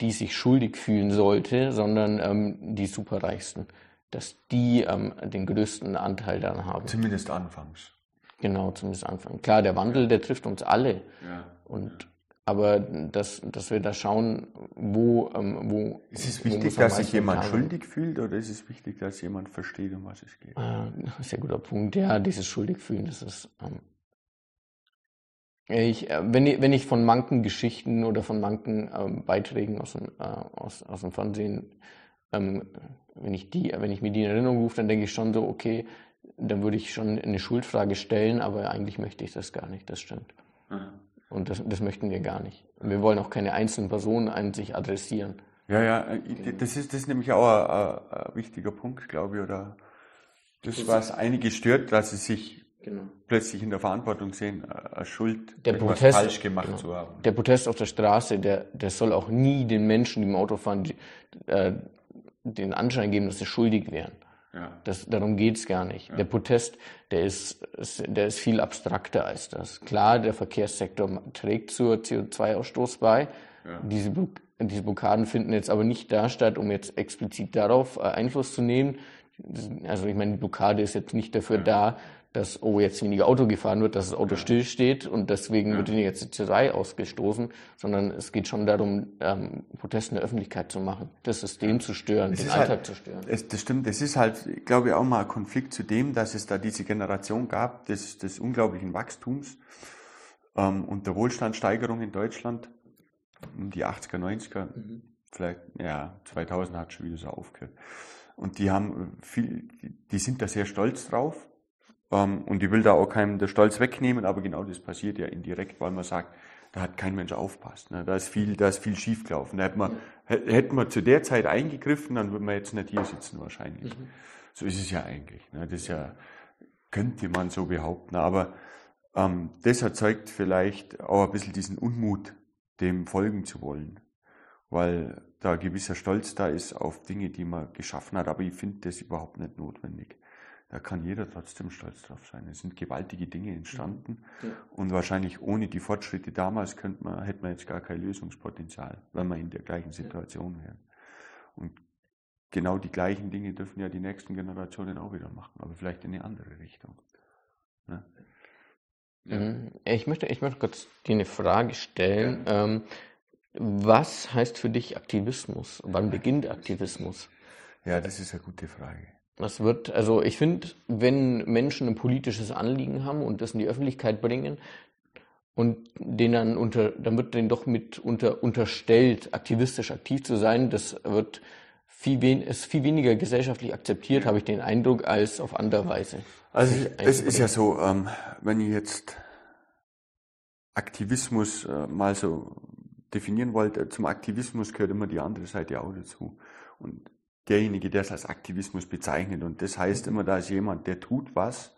die sich schuldig fühlen sollte, sondern ähm, die Superreichsten, dass die ähm, den größten Anteil daran haben. Zumindest anfangs. Genau, zumindest anfangs. Klar, der Wandel, der trifft uns alle. Ja. Und aber dass, dass wir da schauen, wo, ähm, wo. Ist es wichtig, dass sich jemand haben. schuldig fühlt oder ist es wichtig, dass jemand versteht, um was es geht? Äh, sehr guter Punkt. Ja, dieses schuldig fühlen, das ist ähm, ich, äh, wenn, ich, wenn ich von manchen Geschichten oder von manchen ähm, Beiträgen aus dem, äh, aus, aus dem Fernsehen, ähm, wenn, ich die, wenn ich mir die in Erinnerung rufe, dann denke ich schon so, okay, dann würde ich schon eine Schuldfrage stellen, aber eigentlich möchte ich das gar nicht, das stimmt. Mhm. Und das, das möchten wir gar nicht. Wir wollen auch keine einzelnen Personen an sich adressieren. Ja, ja, äh, das ist, das ist nämlich auch ein, ein wichtiger Punkt, glaube ich, oder das, was einige stört, dass sie sich genau. plötzlich in der Verantwortung sehen, äh, Schuld, der Protest, falsch gemacht genau. zu haben. Der Protest auf der Straße, der, der soll auch nie den Menschen, die im Auto fahren, die, äh, den Anschein geben, dass sie schuldig wären. Ja. Das, darum geht's gar nicht. Ja. Der Protest, der ist, der ist viel abstrakter als das. Klar, der Verkehrssektor trägt zur CO2-Ausstoß bei. Ja. Diese, diese Blockaden finden jetzt aber nicht da statt, um jetzt explizit darauf äh, Einfluss zu nehmen. Also ich meine, die Blockade ist jetzt nicht dafür da, dass, oh, jetzt weniger Auto gefahren wird, dass das Auto stillsteht und deswegen ja. wird weniger CO2 ausgestoßen, sondern es geht schon darum, ähm, Proteste in der Öffentlichkeit zu machen, das System zu stören, es den Alltag halt, zu stören. Es, das stimmt, es ist halt, glaube ich, auch mal ein Konflikt zu dem, dass es da diese Generation gab des, des unglaublichen Wachstums ähm, und der Wohlstandssteigerung in Deutschland, um die 80er, 90er, mhm. vielleicht, ja, 2000 hat schon wieder so aufgehört. Und die haben viel, die sind da sehr stolz drauf und ich will da auch keinem der Stolz wegnehmen, aber genau das passiert ja indirekt, weil man sagt, da hat kein Mensch aufpasst. Ne? Da ist viel, da ist viel schiefgelaufen. Da hätte man, hätten wir zu der Zeit eingegriffen, dann würden wir jetzt nicht hier sitzen wahrscheinlich. Mhm. So ist es ja eigentlich. Ne? Das ja, könnte man so behaupten. Aber ähm, das erzeugt vielleicht auch ein bisschen diesen Unmut, dem folgen zu wollen. Weil da gewisser Stolz da ist auf Dinge, die man geschaffen hat. Aber ich finde das überhaupt nicht notwendig da kann jeder trotzdem stolz drauf sein. Es sind gewaltige Dinge entstanden ja. und wahrscheinlich ohne die Fortschritte damals könnte man, hätte man jetzt gar kein Lösungspotenzial, wenn wir in der gleichen Situation wären. Und genau die gleichen Dinge dürfen ja die nächsten Generationen auch wieder machen, aber vielleicht in eine andere Richtung. Ne? Ja. Mhm. Ich möchte, ich möchte kurz dir eine Frage stellen. Ja. Ähm, was heißt für dich Aktivismus? Wann beginnt Aktivismus? Ja, das ist eine gute Frage. Das wird, also ich finde, wenn Menschen ein politisches Anliegen haben und das in die Öffentlichkeit bringen und denen dann unter, dann wird denen doch mit unter, unterstellt, aktivistisch aktiv zu sein, das wird viel, wen, ist viel weniger gesellschaftlich akzeptiert, habe ich den Eindruck, als auf andere Weise. Also es ist ja so, ähm, wenn ich jetzt Aktivismus äh, mal so definieren wollte, zum Aktivismus gehört immer die andere Seite auch dazu. Und derjenige, der es als Aktivismus bezeichnet. Und das heißt immer, da ist jemand, der tut was,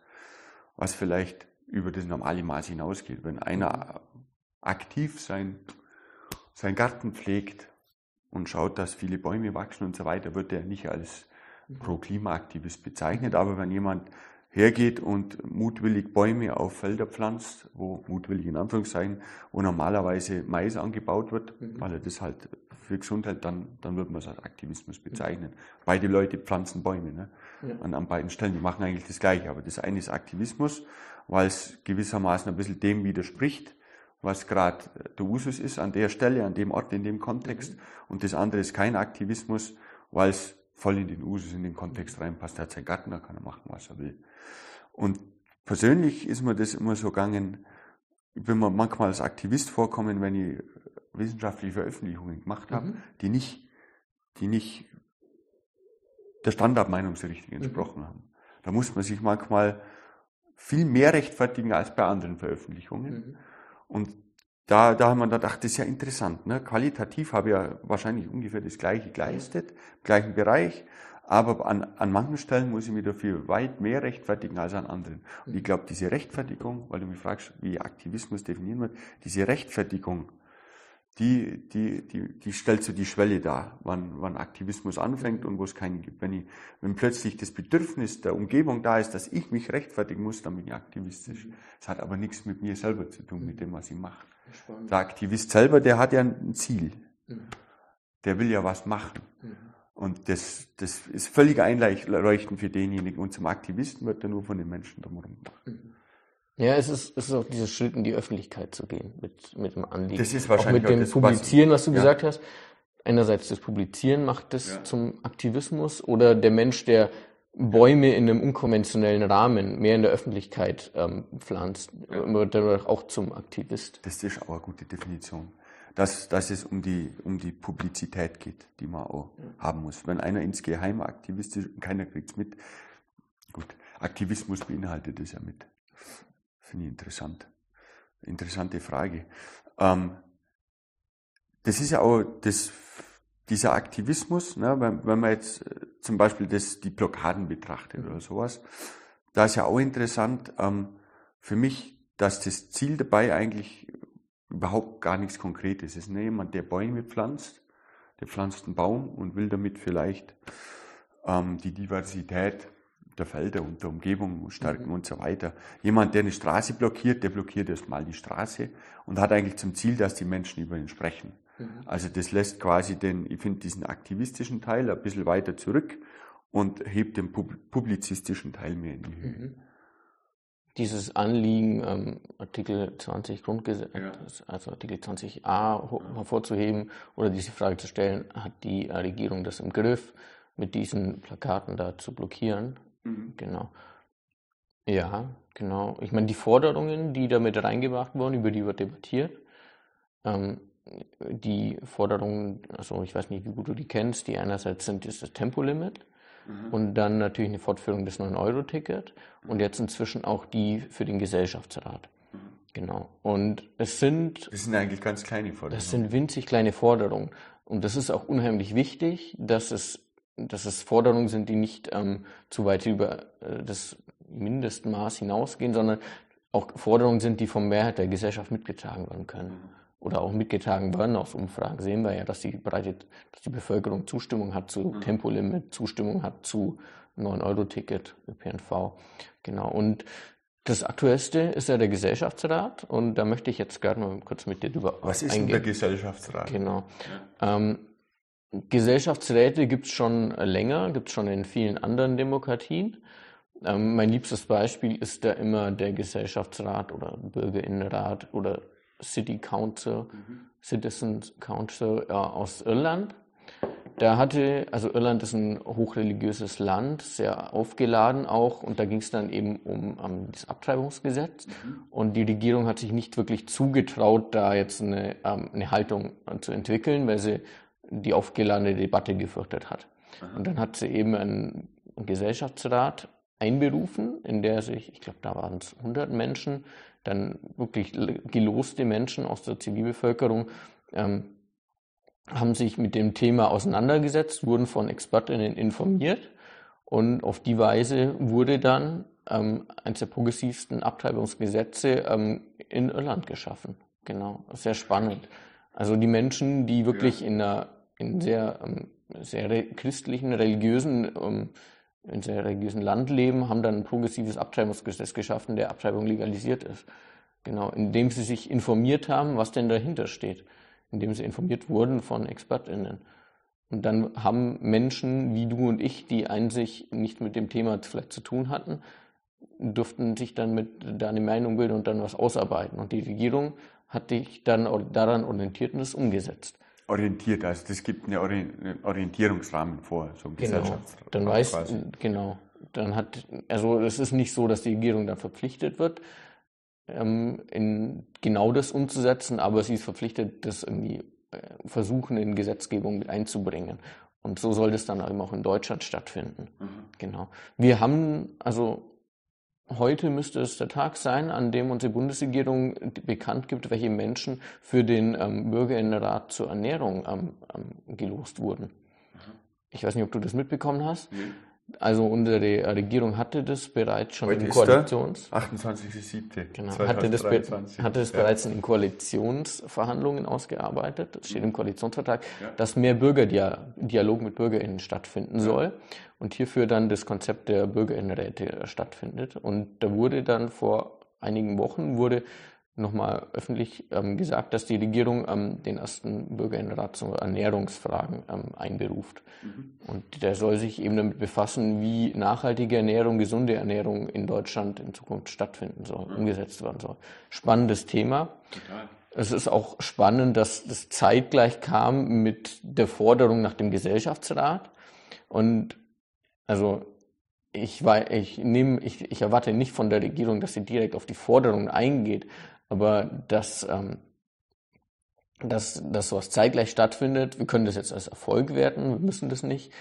was vielleicht über das normale Maß hinausgeht. Wenn einer aktiv sein, sein Garten pflegt und schaut, dass viele Bäume wachsen und so weiter, wird er nicht als Pro-Klima-Aktivist bezeichnet. Aber wenn jemand hergeht und mutwillig Bäume auf Felder pflanzt, wo mutwillig in Anführungszeichen, wo normalerweise Mais angebaut wird, mhm. weil er das halt für Gesundheit, dann, dann wird man es als Aktivismus bezeichnen. Mhm. Beide Leute pflanzen Bäume, ne? Ja. An, an beiden Stellen, die machen eigentlich das Gleiche. Aber das eine ist Aktivismus, weil es gewissermaßen ein bisschen dem widerspricht, was gerade der Usus ist an der Stelle, an dem Ort, in dem Kontext. Mhm. Und das andere ist kein Aktivismus, weil es voll in den Usus, in den Kontext reinpasst. Er hat seinen Garten, da kann er machen, was er will. Und persönlich ist mir das immer so gegangen, ich bin mir manchmal als Aktivist vorkommen, wenn ich wissenschaftliche Veröffentlichungen gemacht habe, mhm. die nicht, die nicht der Standardmeinungsrichtung mhm. entsprochen mhm. haben. Da muss man sich manchmal viel mehr rechtfertigen als bei anderen Veröffentlichungen. Mhm. Und da, da haben wir gedacht, das ist ja interessant. Ne? Qualitativ habe ich ja wahrscheinlich ungefähr das Gleiche geleistet, im gleichen Bereich, aber an, an manchen Stellen muss ich mich dafür weit mehr rechtfertigen als an anderen. Und ich glaube, diese Rechtfertigung, weil du mich fragst, wie Aktivismus definieren wird, diese Rechtfertigung, die, die, die, die stellt so die Schwelle dar, wann, wann Aktivismus anfängt und wo es keinen gibt. Wenn, ich, wenn plötzlich das Bedürfnis der Umgebung da ist, dass ich mich rechtfertigen muss, dann bin ich aktivistisch. Das hat aber nichts mit mir selber zu tun, mit dem, was ich mache. Spannend. Der Aktivist selber, der hat ja ein Ziel. Mhm. Der will ja was machen. Mhm. Und das, das ist völlig einleuchtend für denjenigen. Und zum Aktivisten wird er nur von den Menschen drumherum gemacht. Mhm. Ja, es ist, es ist auch dieser Schritt in die Öffentlichkeit zu gehen mit, mit dem Anliegen. Das ist wahrscheinlich auch mit dem das, Publizieren, was du ja. gesagt hast. Einerseits das Publizieren macht das ja. zum Aktivismus oder der Mensch, der Bäume in einem unkonventionellen Rahmen mehr in der Öffentlichkeit ähm, pflanzt, ja. wird dadurch auch zum Aktivist. Das ist auch eine gute Definition. Dass, dass es um die, um die Publizität geht, die man auch haben muss. Wenn einer insgeheim Aktivist ist und keiner kriegt es mit, gut, Aktivismus beinhaltet das ja mit. Finde ich interessant. Interessante Frage. Ähm, das ist ja auch das, dieser Aktivismus, ne, wenn, wenn man jetzt äh, zum Beispiel das, die Blockaden betrachtet oder sowas, da ist ja auch interessant ähm, für mich, dass das Ziel dabei eigentlich überhaupt gar nichts Konkretes ist. Ne? Jemand, der Bäume pflanzt, der pflanzt einen Baum und will damit vielleicht ähm, die Diversität der Felder und der Umgebung stärken mhm. und so weiter. Jemand, der eine Straße blockiert, der blockiert erstmal die Straße und hat eigentlich zum Ziel, dass die Menschen über ihn sprechen. Mhm. Also das lässt quasi den, ich finde diesen aktivistischen Teil ein bisschen weiter zurück und hebt den publizistischen Teil mehr in die Höhe. Mhm. Dieses Anliegen, ähm, Artikel 20 Grundgesetz, ja. also Artikel 20a hervorzuheben oder diese Frage zu stellen, hat die Regierung das im Griff, mit diesen Plakaten da zu blockieren? Mhm. Genau. Ja, genau. Ich meine, die Forderungen, die damit reingebracht wurden, über die wird debattiert. Ähm, die Forderungen, also ich weiß nicht, wie gut du die kennst, die einerseits sind ist das Tempolimit mhm. und dann natürlich eine Fortführung des 9-Euro-Ticket und jetzt inzwischen auch die für den Gesellschaftsrat. Mhm. Genau. Und es sind. Das sind eigentlich ganz kleine Forderungen. Das sind winzig kleine Forderungen. Und das ist auch unheimlich wichtig, dass es dass es Forderungen sind, die nicht ähm, zu weit über äh, das Mindestmaß hinausgehen, sondern auch Forderungen sind, die vom Mehrheit der Gesellschaft mitgetragen werden können. Oder auch mitgetragen werden. Aus Umfragen sehen wir ja, dass die, breite, dass die Bevölkerung Zustimmung hat zu mhm. Tempolimit, Zustimmung hat zu 9-Euro-Ticket, ÖPNV. Genau. Und das aktuellste ist ja der Gesellschaftsrat und da möchte ich jetzt gerne mal kurz mit dir drüber Was ist eingehen. denn der Gesellschaftsrat? Genau. Ähm, Gesellschaftsräte gibt es schon länger, gibt es schon in vielen anderen Demokratien. Ähm, mein liebstes Beispiel ist da immer der Gesellschaftsrat oder Bürgerinnenrat oder City Council, mhm. Citizens Council äh, aus Irland. Da hatte, also Irland ist ein hochreligiöses Land, sehr aufgeladen auch, und da ging es dann eben um, um das Abtreibungsgesetz. Mhm. Und die Regierung hat sich nicht wirklich zugetraut, da jetzt eine, ähm, eine Haltung zu entwickeln, weil sie die aufgeladene Debatte gefürchtet hat. Aha. Und dann hat sie eben einen Gesellschaftsrat einberufen, in der sich, ich glaube, da waren es 100 Menschen, dann wirklich geloste Menschen aus der Zivilbevölkerung ähm, haben sich mit dem Thema auseinandergesetzt, wurden von Expertinnen informiert und auf die Weise wurde dann ähm, eines der progressivsten Abtreibungsgesetze ähm, in Irland geschaffen. Genau, sehr spannend. Also die Menschen, die wirklich ja. in einer in sehr, ähm, sehr christlichen, religiösen, ähm, in sehr religiösen Land leben, haben dann ein progressives Abtreibungsgesetz geschaffen, der Abtreibung legalisiert ist. Genau, indem sie sich informiert haben, was denn dahinter steht, indem sie informiert wurden von ExpertInnen. Und dann haben Menschen wie du und ich, die sich nicht mit dem Thema vielleicht zu tun hatten, durften sich dann mit da Meinung bilden und dann was ausarbeiten. Und die Regierung hat sich dann daran orientiert und es umgesetzt. Orientiert, also das gibt einen Orientierungsrahmen vor, so ein genau. Dann weiß, quasi. genau. Dann hat, also es ist nicht so, dass die Regierung dann verpflichtet wird, ähm, in genau das umzusetzen, aber sie ist verpflichtet, das irgendwie äh, versuchen in Gesetzgebung mit einzubringen. Und so soll das dann eben auch in Deutschland stattfinden. Mhm. Genau. Wir haben, also heute müsste es der Tag sein, an dem unsere Bundesregierung bekannt gibt, welche Menschen für den ähm, Bürgerinnenrat zur Ernährung ähm, ähm, gelost wurden. Mhm. Ich weiß nicht, ob du das mitbekommen hast. Mhm. Also unsere Regierung hatte das bereits schon Heute in Koalitions 28.07. Genau, hatte das, hatte das ja. bereits in Koalitionsverhandlungen ausgearbeitet. Das steht im Koalitionsvertrag, ja. dass mehr Bürgerdialog mit BürgerInnen stattfinden ja. soll und hierfür dann das Konzept der Bürgerinnenräte stattfindet. Und da wurde dann vor einigen Wochen wurde nochmal öffentlich ähm, gesagt, dass die Regierung ähm, den ersten Bürgerinnenrat zu Ernährungsfragen ähm, einberuft. Mhm. Und der soll sich eben damit befassen, wie nachhaltige Ernährung, gesunde Ernährung in Deutschland in Zukunft stattfinden soll, mhm. umgesetzt werden soll. Spannendes Thema. Total. Es ist auch spannend, dass das zeitgleich kam mit der Forderung nach dem Gesellschaftsrat. Und also ich, war, ich, nehme, ich, ich erwarte nicht von der Regierung, dass sie direkt auf die Forderungen eingeht, aber dass, ähm, dass, dass sowas zeitgleich stattfindet, wir können das jetzt als Erfolg werten, wir müssen das nicht.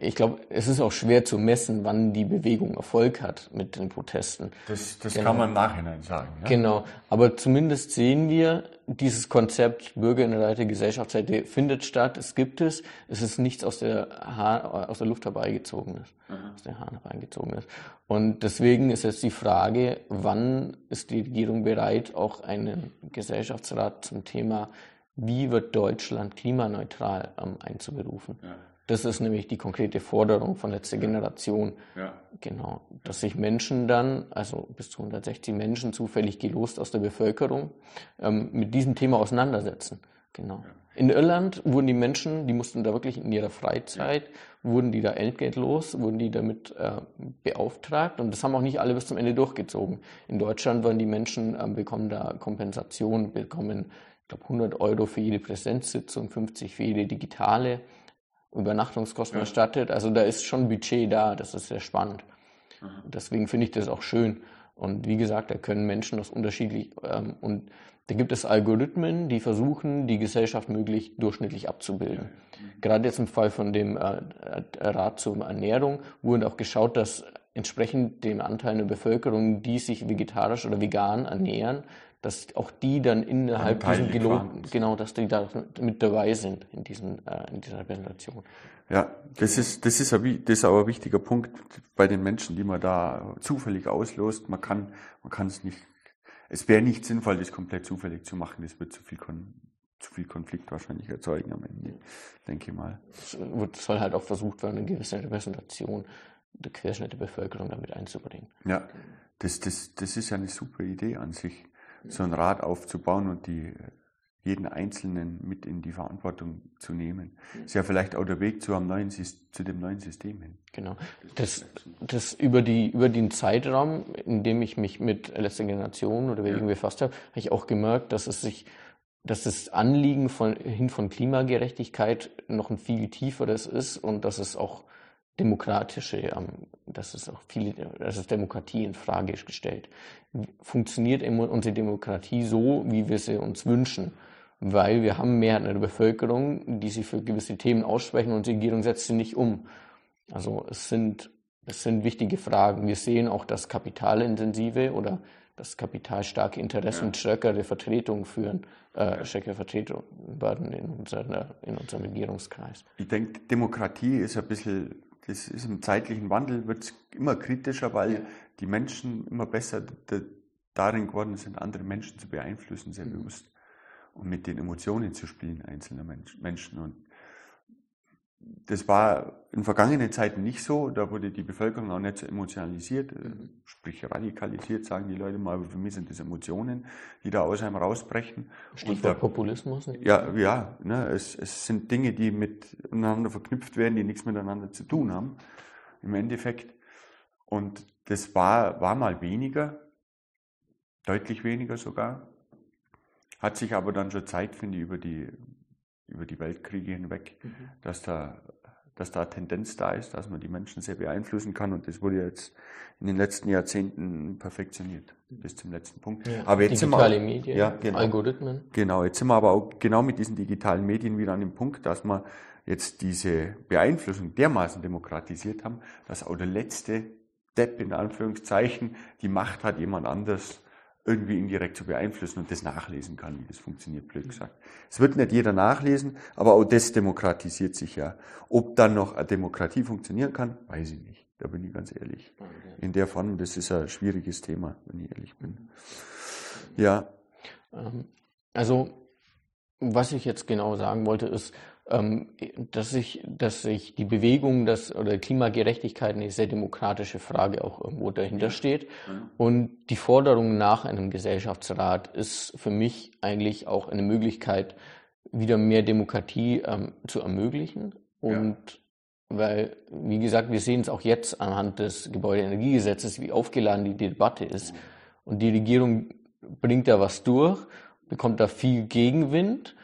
Ich glaube, es ist auch schwer zu messen, wann die Bewegung Erfolg hat mit den Protesten. Das, das genau. kann man im Nachhinein sagen. Ja? Genau, aber zumindest sehen wir, dieses Konzept Bürgerinnenseite, Gesellschaftsseite findet statt, es gibt es, es ist nichts aus der, Haar, aus der Luft herbeigezogenes, mhm. aus der Hahn herbeigezogenes. Und deswegen ist jetzt die Frage, wann ist die Regierung bereit, auch einen Gesellschaftsrat zum Thema, wie wird Deutschland klimaneutral ähm, einzuberufen? Ja. Das ist nämlich die konkrete Forderung von letzter Generation. Ja. Genau. Dass sich Menschen dann, also bis zu 160 Menschen zufällig gelost aus der Bevölkerung, ähm, mit diesem Thema auseinandersetzen. Genau. Ja. In Irland wurden die Menschen, die mussten da wirklich in ihrer Freizeit, ja. wurden die da entgeltlos, wurden die damit äh, beauftragt und das haben auch nicht alle bis zum Ende durchgezogen. In Deutschland waren die Menschen, äh, bekommen da Kompensation, bekommen, ich glaube, 100 Euro für jede Präsenzsitzung, 50 für jede digitale. Übernachtungskosten ja. erstattet. Also da ist schon Budget da, das ist sehr spannend. Mhm. Deswegen finde ich das auch schön. Und wie gesagt, da können Menschen aus unterschiedlich ähm, und da gibt es Algorithmen, die versuchen, die Gesellschaft möglichst durchschnittlich abzubilden. Mhm. Gerade jetzt im Fall von dem äh, Rat zur Ernährung wurde auch geschaut, dass entsprechend dem Anteil der Bevölkerung, die sich vegetarisch oder vegan ernähren, dass auch die dann innerhalb diesem Geloten, genau, dass die da mit dabei sind in, diesen, äh, in dieser Repräsentation. Ja, das ist, das ist, ein, das ist auch ein wichtiger Punkt bei den Menschen, die man da zufällig auslost. Man kann, man kann es nicht, es wäre nicht sinnvoll, das komplett zufällig zu machen. Das wird zu viel, zu viel Konflikt wahrscheinlich erzeugen am Ende, denke ich mal. Es soll halt auch versucht werden, eine gewisse Repräsentation der Querschnitt der Bevölkerung damit einzubringen. Ja, das, das, das ist ja eine super Idee an sich so ein Rad aufzubauen und die jeden Einzelnen mit in die Verantwortung zu nehmen. Ist ja vielleicht auch der Weg zu, einem neuen, zu dem neuen System hin. Genau. Das, das über, die, über den Zeitraum, in dem ich mich mit letzter Generation oder Bewegung ja. befasst habe, habe ich auch gemerkt, dass es sich, dass das Anliegen von, hin von Klimagerechtigkeit noch ein viel tieferes ist und dass es auch demokratische, ähm, das ist auch viele, das ist Demokratie in Frage gestellt. Funktioniert unsere Demokratie so, wie wir sie uns wünschen? Weil wir haben Mehrheit der Bevölkerung, die sich für gewisse Themen aussprechen und die Regierung setzt sie nicht um. Also es sind, es sind wichtige Fragen. Wir sehen auch, dass kapitalintensive oder dass kapitalstarke Interessen ja. stärkere Vertretung führen, äh, stärkere Vertretung werden in, unserer, in unserem Regierungskreis. Ich denke, Demokratie ist ein bisschen, das ist im zeitlichen Wandel, wird es immer kritischer, weil ja. die Menschen immer besser darin geworden sind, andere Menschen zu beeinflussen, sehr mhm. bewusst. Und mit den Emotionen zu spielen einzelner Menschen. Und das war in vergangenen Zeiten nicht so. Da wurde die Bevölkerung auch nicht so emotionalisiert, äh, mhm. sprich radikalisiert, sagen die Leute mal. Aber für mich sind das Emotionen, die da aus einem rausbrechen. Stichwort Populismus. Ja, ja. Ne, es, es sind Dinge, die miteinander verknüpft werden, die nichts miteinander zu tun haben. Im Endeffekt. Und das war, war mal weniger, deutlich weniger sogar. Hat sich aber dann schon Zeit, finde ich, über die über die Weltkriege hinweg, mhm. dass da dass da Tendenz da ist, dass man die Menschen sehr beeinflussen kann und das wurde jetzt in den letzten Jahrzehnten perfektioniert bis zum letzten Punkt. Ja, aber jetzt digitale sind wir, Medien, ja, genau, Algorithmen. Genau, jetzt sind wir aber auch genau mit diesen digitalen Medien wieder an dem Punkt, dass wir jetzt diese Beeinflussung dermaßen demokratisiert haben, dass auch der letzte Depp in Anführungszeichen die Macht hat, jemand anders irgendwie indirekt zu beeinflussen und das nachlesen kann, wie das funktioniert, blöd gesagt. Es wird nicht jeder nachlesen, aber auch das demokratisiert sich ja. Ob dann noch eine Demokratie funktionieren kann, weiß ich nicht. Da bin ich ganz ehrlich. In der Form, das ist ein schwieriges Thema, wenn ich ehrlich bin. Ja. Ähm, also, was ich jetzt genau sagen wollte, ist, dass sich, dass sich die Bewegung dass, oder Klimagerechtigkeit eine sehr demokratische Frage auch irgendwo dahinter steht. Und die Forderung nach einem Gesellschaftsrat ist für mich eigentlich auch eine Möglichkeit, wieder mehr Demokratie ähm, zu ermöglichen. Und ja. weil, wie gesagt, wir sehen es auch jetzt anhand des Gebäudeenergiegesetzes, wie aufgeladen die Debatte ist. Und die Regierung bringt da was durch, bekommt da viel Gegenwind ähm,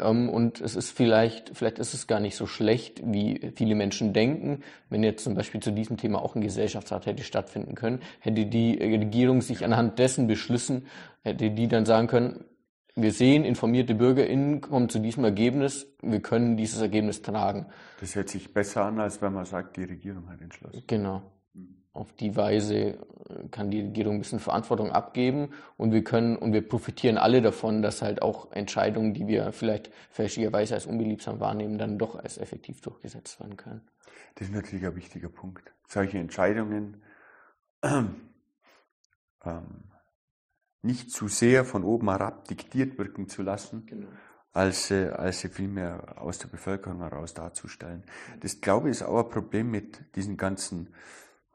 und es ist vielleicht, vielleicht ist es gar nicht so schlecht, wie viele Menschen denken. Wenn jetzt zum Beispiel zu diesem Thema auch ein Gesellschaftsrat hätte stattfinden können, hätte die Regierung sich anhand dessen beschlüssen, hätte die dann sagen können, wir sehen, informierte BürgerInnen kommen zu diesem Ergebnis, wir können dieses Ergebnis tragen. Das hört sich besser an, als wenn man sagt, die Regierung hat entschlossen. Genau auf die Weise äh, kann die Regierung ein bisschen Verantwortung abgeben und wir können und wir profitieren alle davon, dass halt auch Entscheidungen, die wir vielleicht fälschlicherweise als unbeliebsam wahrnehmen, dann doch als effektiv durchgesetzt werden können. Das ist natürlich ein wichtiger Punkt. Solche Entscheidungen ähm, nicht zu sehr von oben herab diktiert wirken zu lassen, genau. als, äh, als sie vielmehr aus der Bevölkerung heraus darzustellen. Das glaube ich ist auch ein Problem mit diesen ganzen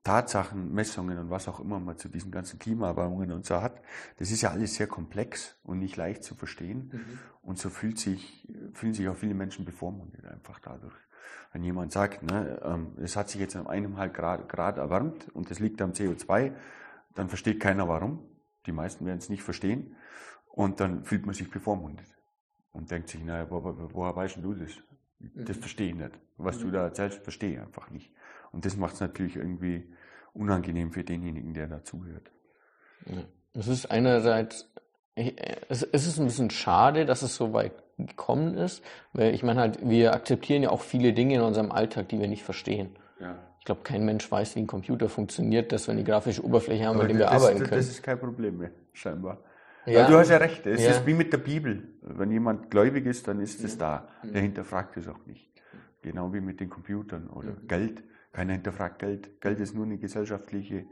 Tatsachen, Messungen und was auch immer man zu diesen ganzen Klimaerwärmungen und so hat, das ist ja alles sehr komplex und nicht leicht zu verstehen. Mhm. Und so fühlt sich, fühlen sich auch viele Menschen bevormundet einfach dadurch. Wenn jemand sagt, ne, ähm, es hat sich jetzt um eineinhalb Grad, Grad erwärmt und das liegt am CO2, dann versteht keiner warum. Die meisten werden es nicht verstehen. Und dann fühlt man sich bevormundet und denkt sich, naja, wo, wo, woher weißt du das? Das mhm. verstehe ich nicht. Was du mhm. da erzählst, verstehe ich einfach nicht. Und das macht es natürlich irgendwie unangenehm für denjenigen, der dazuhört. Es ist einerseits, es ist ein bisschen schade, dass es so weit gekommen ist, weil ich meine halt, wir akzeptieren ja auch viele Dinge in unserem Alltag, die wir nicht verstehen. Ja. Ich glaube, kein Mensch weiß, wie ein Computer funktioniert, dass wir eine grafische Oberfläche haben, mit dem wir das, arbeiten können. Das ist kein Problem mehr, scheinbar. Ja. du hast ja recht, es ja. ist wie mit der Bibel. Wenn jemand gläubig ist, dann ist es ja. da. Der hinterfragt es auch nicht. Genau wie mit den Computern oder mhm. Geld. Keiner hinterfragt Geld. Geld ist nur eine gesellschaftliche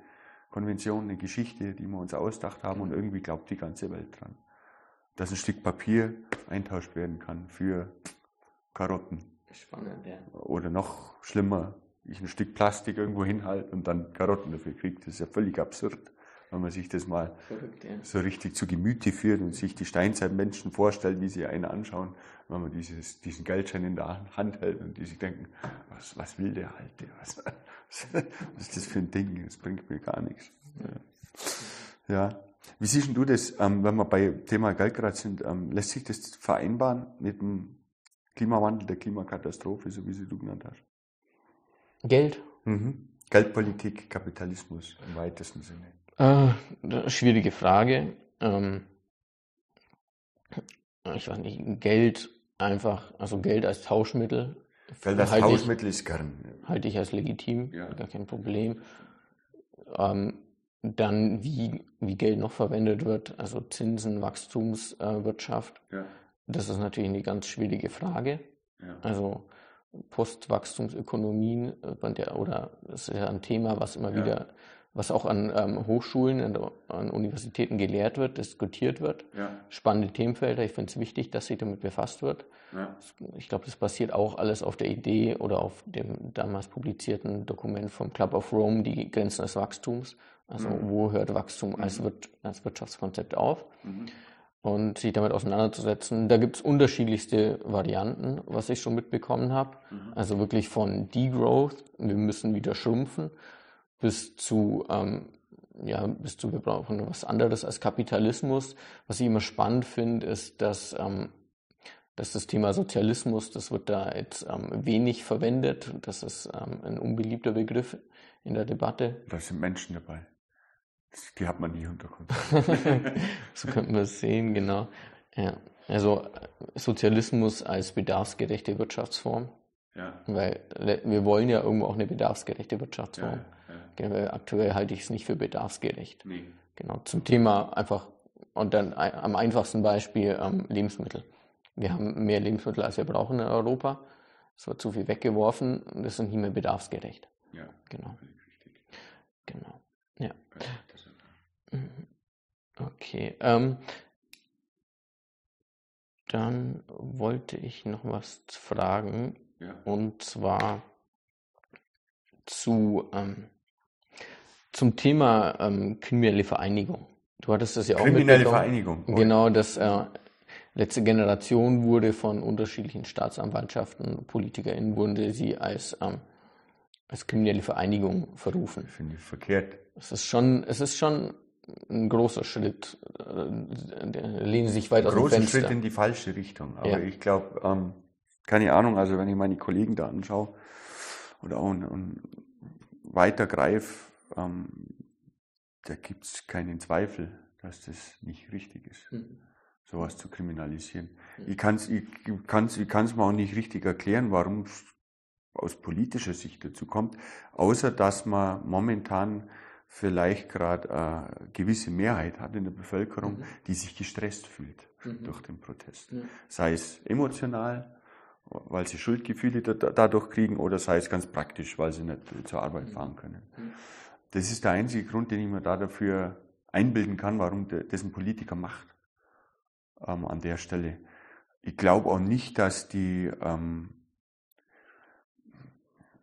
Konvention, eine Geschichte, die wir uns ausgedacht haben und irgendwie glaubt die ganze Welt dran. Dass ein Stück Papier eintauscht werden kann für Karotten. Spannend, ja. Oder noch schlimmer, ich ein Stück Plastik irgendwo hinhalte und dann Karotten dafür kriege. Das ist ja völlig absurd wenn man sich das mal Verrückt, ja. so richtig zu Gemüte führt und sich die Steinzeitmenschen vorstellt, wie sie einen anschauen, wenn man dieses, diesen Geldschein in der Hand hält und die sich denken, was, was will der Alte? Was, was ist das für ein Ding? Das bringt mir gar nichts. Ja. ja. Wie siehst du das, ähm, wenn wir bei Thema Geld gerade sind, ähm, lässt sich das vereinbaren mit dem Klimawandel, der Klimakatastrophe, so wie sie du genannt hast? Geld? Mhm. Geldpolitik, Kapitalismus im weitesten Sinne. Äh, schwierige Frage. Ähm, ich weiß nicht, Geld einfach, also Geld als Tauschmittel. Geld als Tauschmittel ich, ist gern. Halte ich als legitim, ja. gar kein Problem. Ähm, dann, wie, wie Geld noch verwendet wird, also Zinsen, Wachstumswirtschaft. Äh, ja. Das ist natürlich eine ganz schwierige Frage. Ja. Also Postwachstumsökonomien äh, oder das ist ja ein Thema, was immer wieder, was auch an ähm, Hochschulen, an, an, Universitäten gelehrt wird, diskutiert wird. Ja. Spannende Themenfelder. Ich finde es wichtig, dass sich damit befasst wird. Ja. Ich glaube, das basiert auch alles auf der Idee oder auf dem damals publizierten Dokument vom Club of Rome, die Grenzen des Wachstums. Also mhm. wo hört Wachstum als, mhm. Wir als Wirtschaftskonzept auf? Mhm und sich damit auseinanderzusetzen. Da gibt's unterschiedlichste Varianten, was ich schon mitbekommen habe. Mhm. Also wirklich von Degrowth, wir müssen wieder schrumpfen, bis zu, ähm, ja, bis zu, wir brauchen was anderes als Kapitalismus. Was ich immer spannend finde, ist, dass, ähm, dass das Thema Sozialismus, das wird da jetzt ähm, wenig verwendet. Das ist ähm, ein unbeliebter Begriff in der Debatte. Da sind Menschen dabei. Die hat man nie unter Kontrolle. so könnten wir es sehen, genau. Ja. Also Sozialismus als bedarfsgerechte Wirtschaftsform. Ja. Weil wir wollen ja irgendwo auch eine bedarfsgerechte Wirtschaftsform. Ja, ja. Aktuell halte ich es nicht für bedarfsgerecht. Nee. Genau. Zum Thema einfach, und dann am einfachsten Beispiel ähm, Lebensmittel. Wir haben mehr Lebensmittel, als wir brauchen in Europa. Es wird zu viel weggeworfen und das ist nicht mehr bedarfsgerecht. Ja. Genau. Genau. Ja. Mhm. Okay. Ähm, dann wollte ich noch was fragen. Ja. Und zwar zu, ähm, zum Thema ähm, kriminelle Vereinigung. Du hattest das ja auch Kriminelle Vereinigung. Oh. Genau, das äh, letzte Generation wurde von unterschiedlichen Staatsanwaltschaften, PolitikerInnen, wurde sie als, ähm, als kriminelle Vereinigung verrufen. Finde ich verkehrt. Es ist schon, es ist schon ein großer Schritt. Der lehnen sich weit aus dem Fenster. Schritt in die falsche Richtung. Aber ja. ich glaube, ähm, keine Ahnung, also wenn ich meine Kollegen da anschaue oder auch und, und weiter greife, ähm, da gibt es keinen Zweifel, dass das nicht richtig ist, mhm. sowas zu kriminalisieren. Mhm. Ich kann es ich kann's, ich kann's mir auch nicht richtig erklären, warum es aus politischer Sicht dazu kommt, außer dass man momentan vielleicht gerade eine äh, gewisse Mehrheit hat in der Bevölkerung, mhm. die sich gestresst fühlt mhm. durch den Protest. Mhm. Sei es emotional, weil sie Schuldgefühle dadurch kriegen, oder sei es ganz praktisch, weil sie nicht zur Arbeit mhm. fahren können. Das ist der einzige Grund, den ich mir da dafür einbilden kann, warum das ein Politiker macht ähm, an der Stelle. Ich glaube auch nicht, dass die, ähm,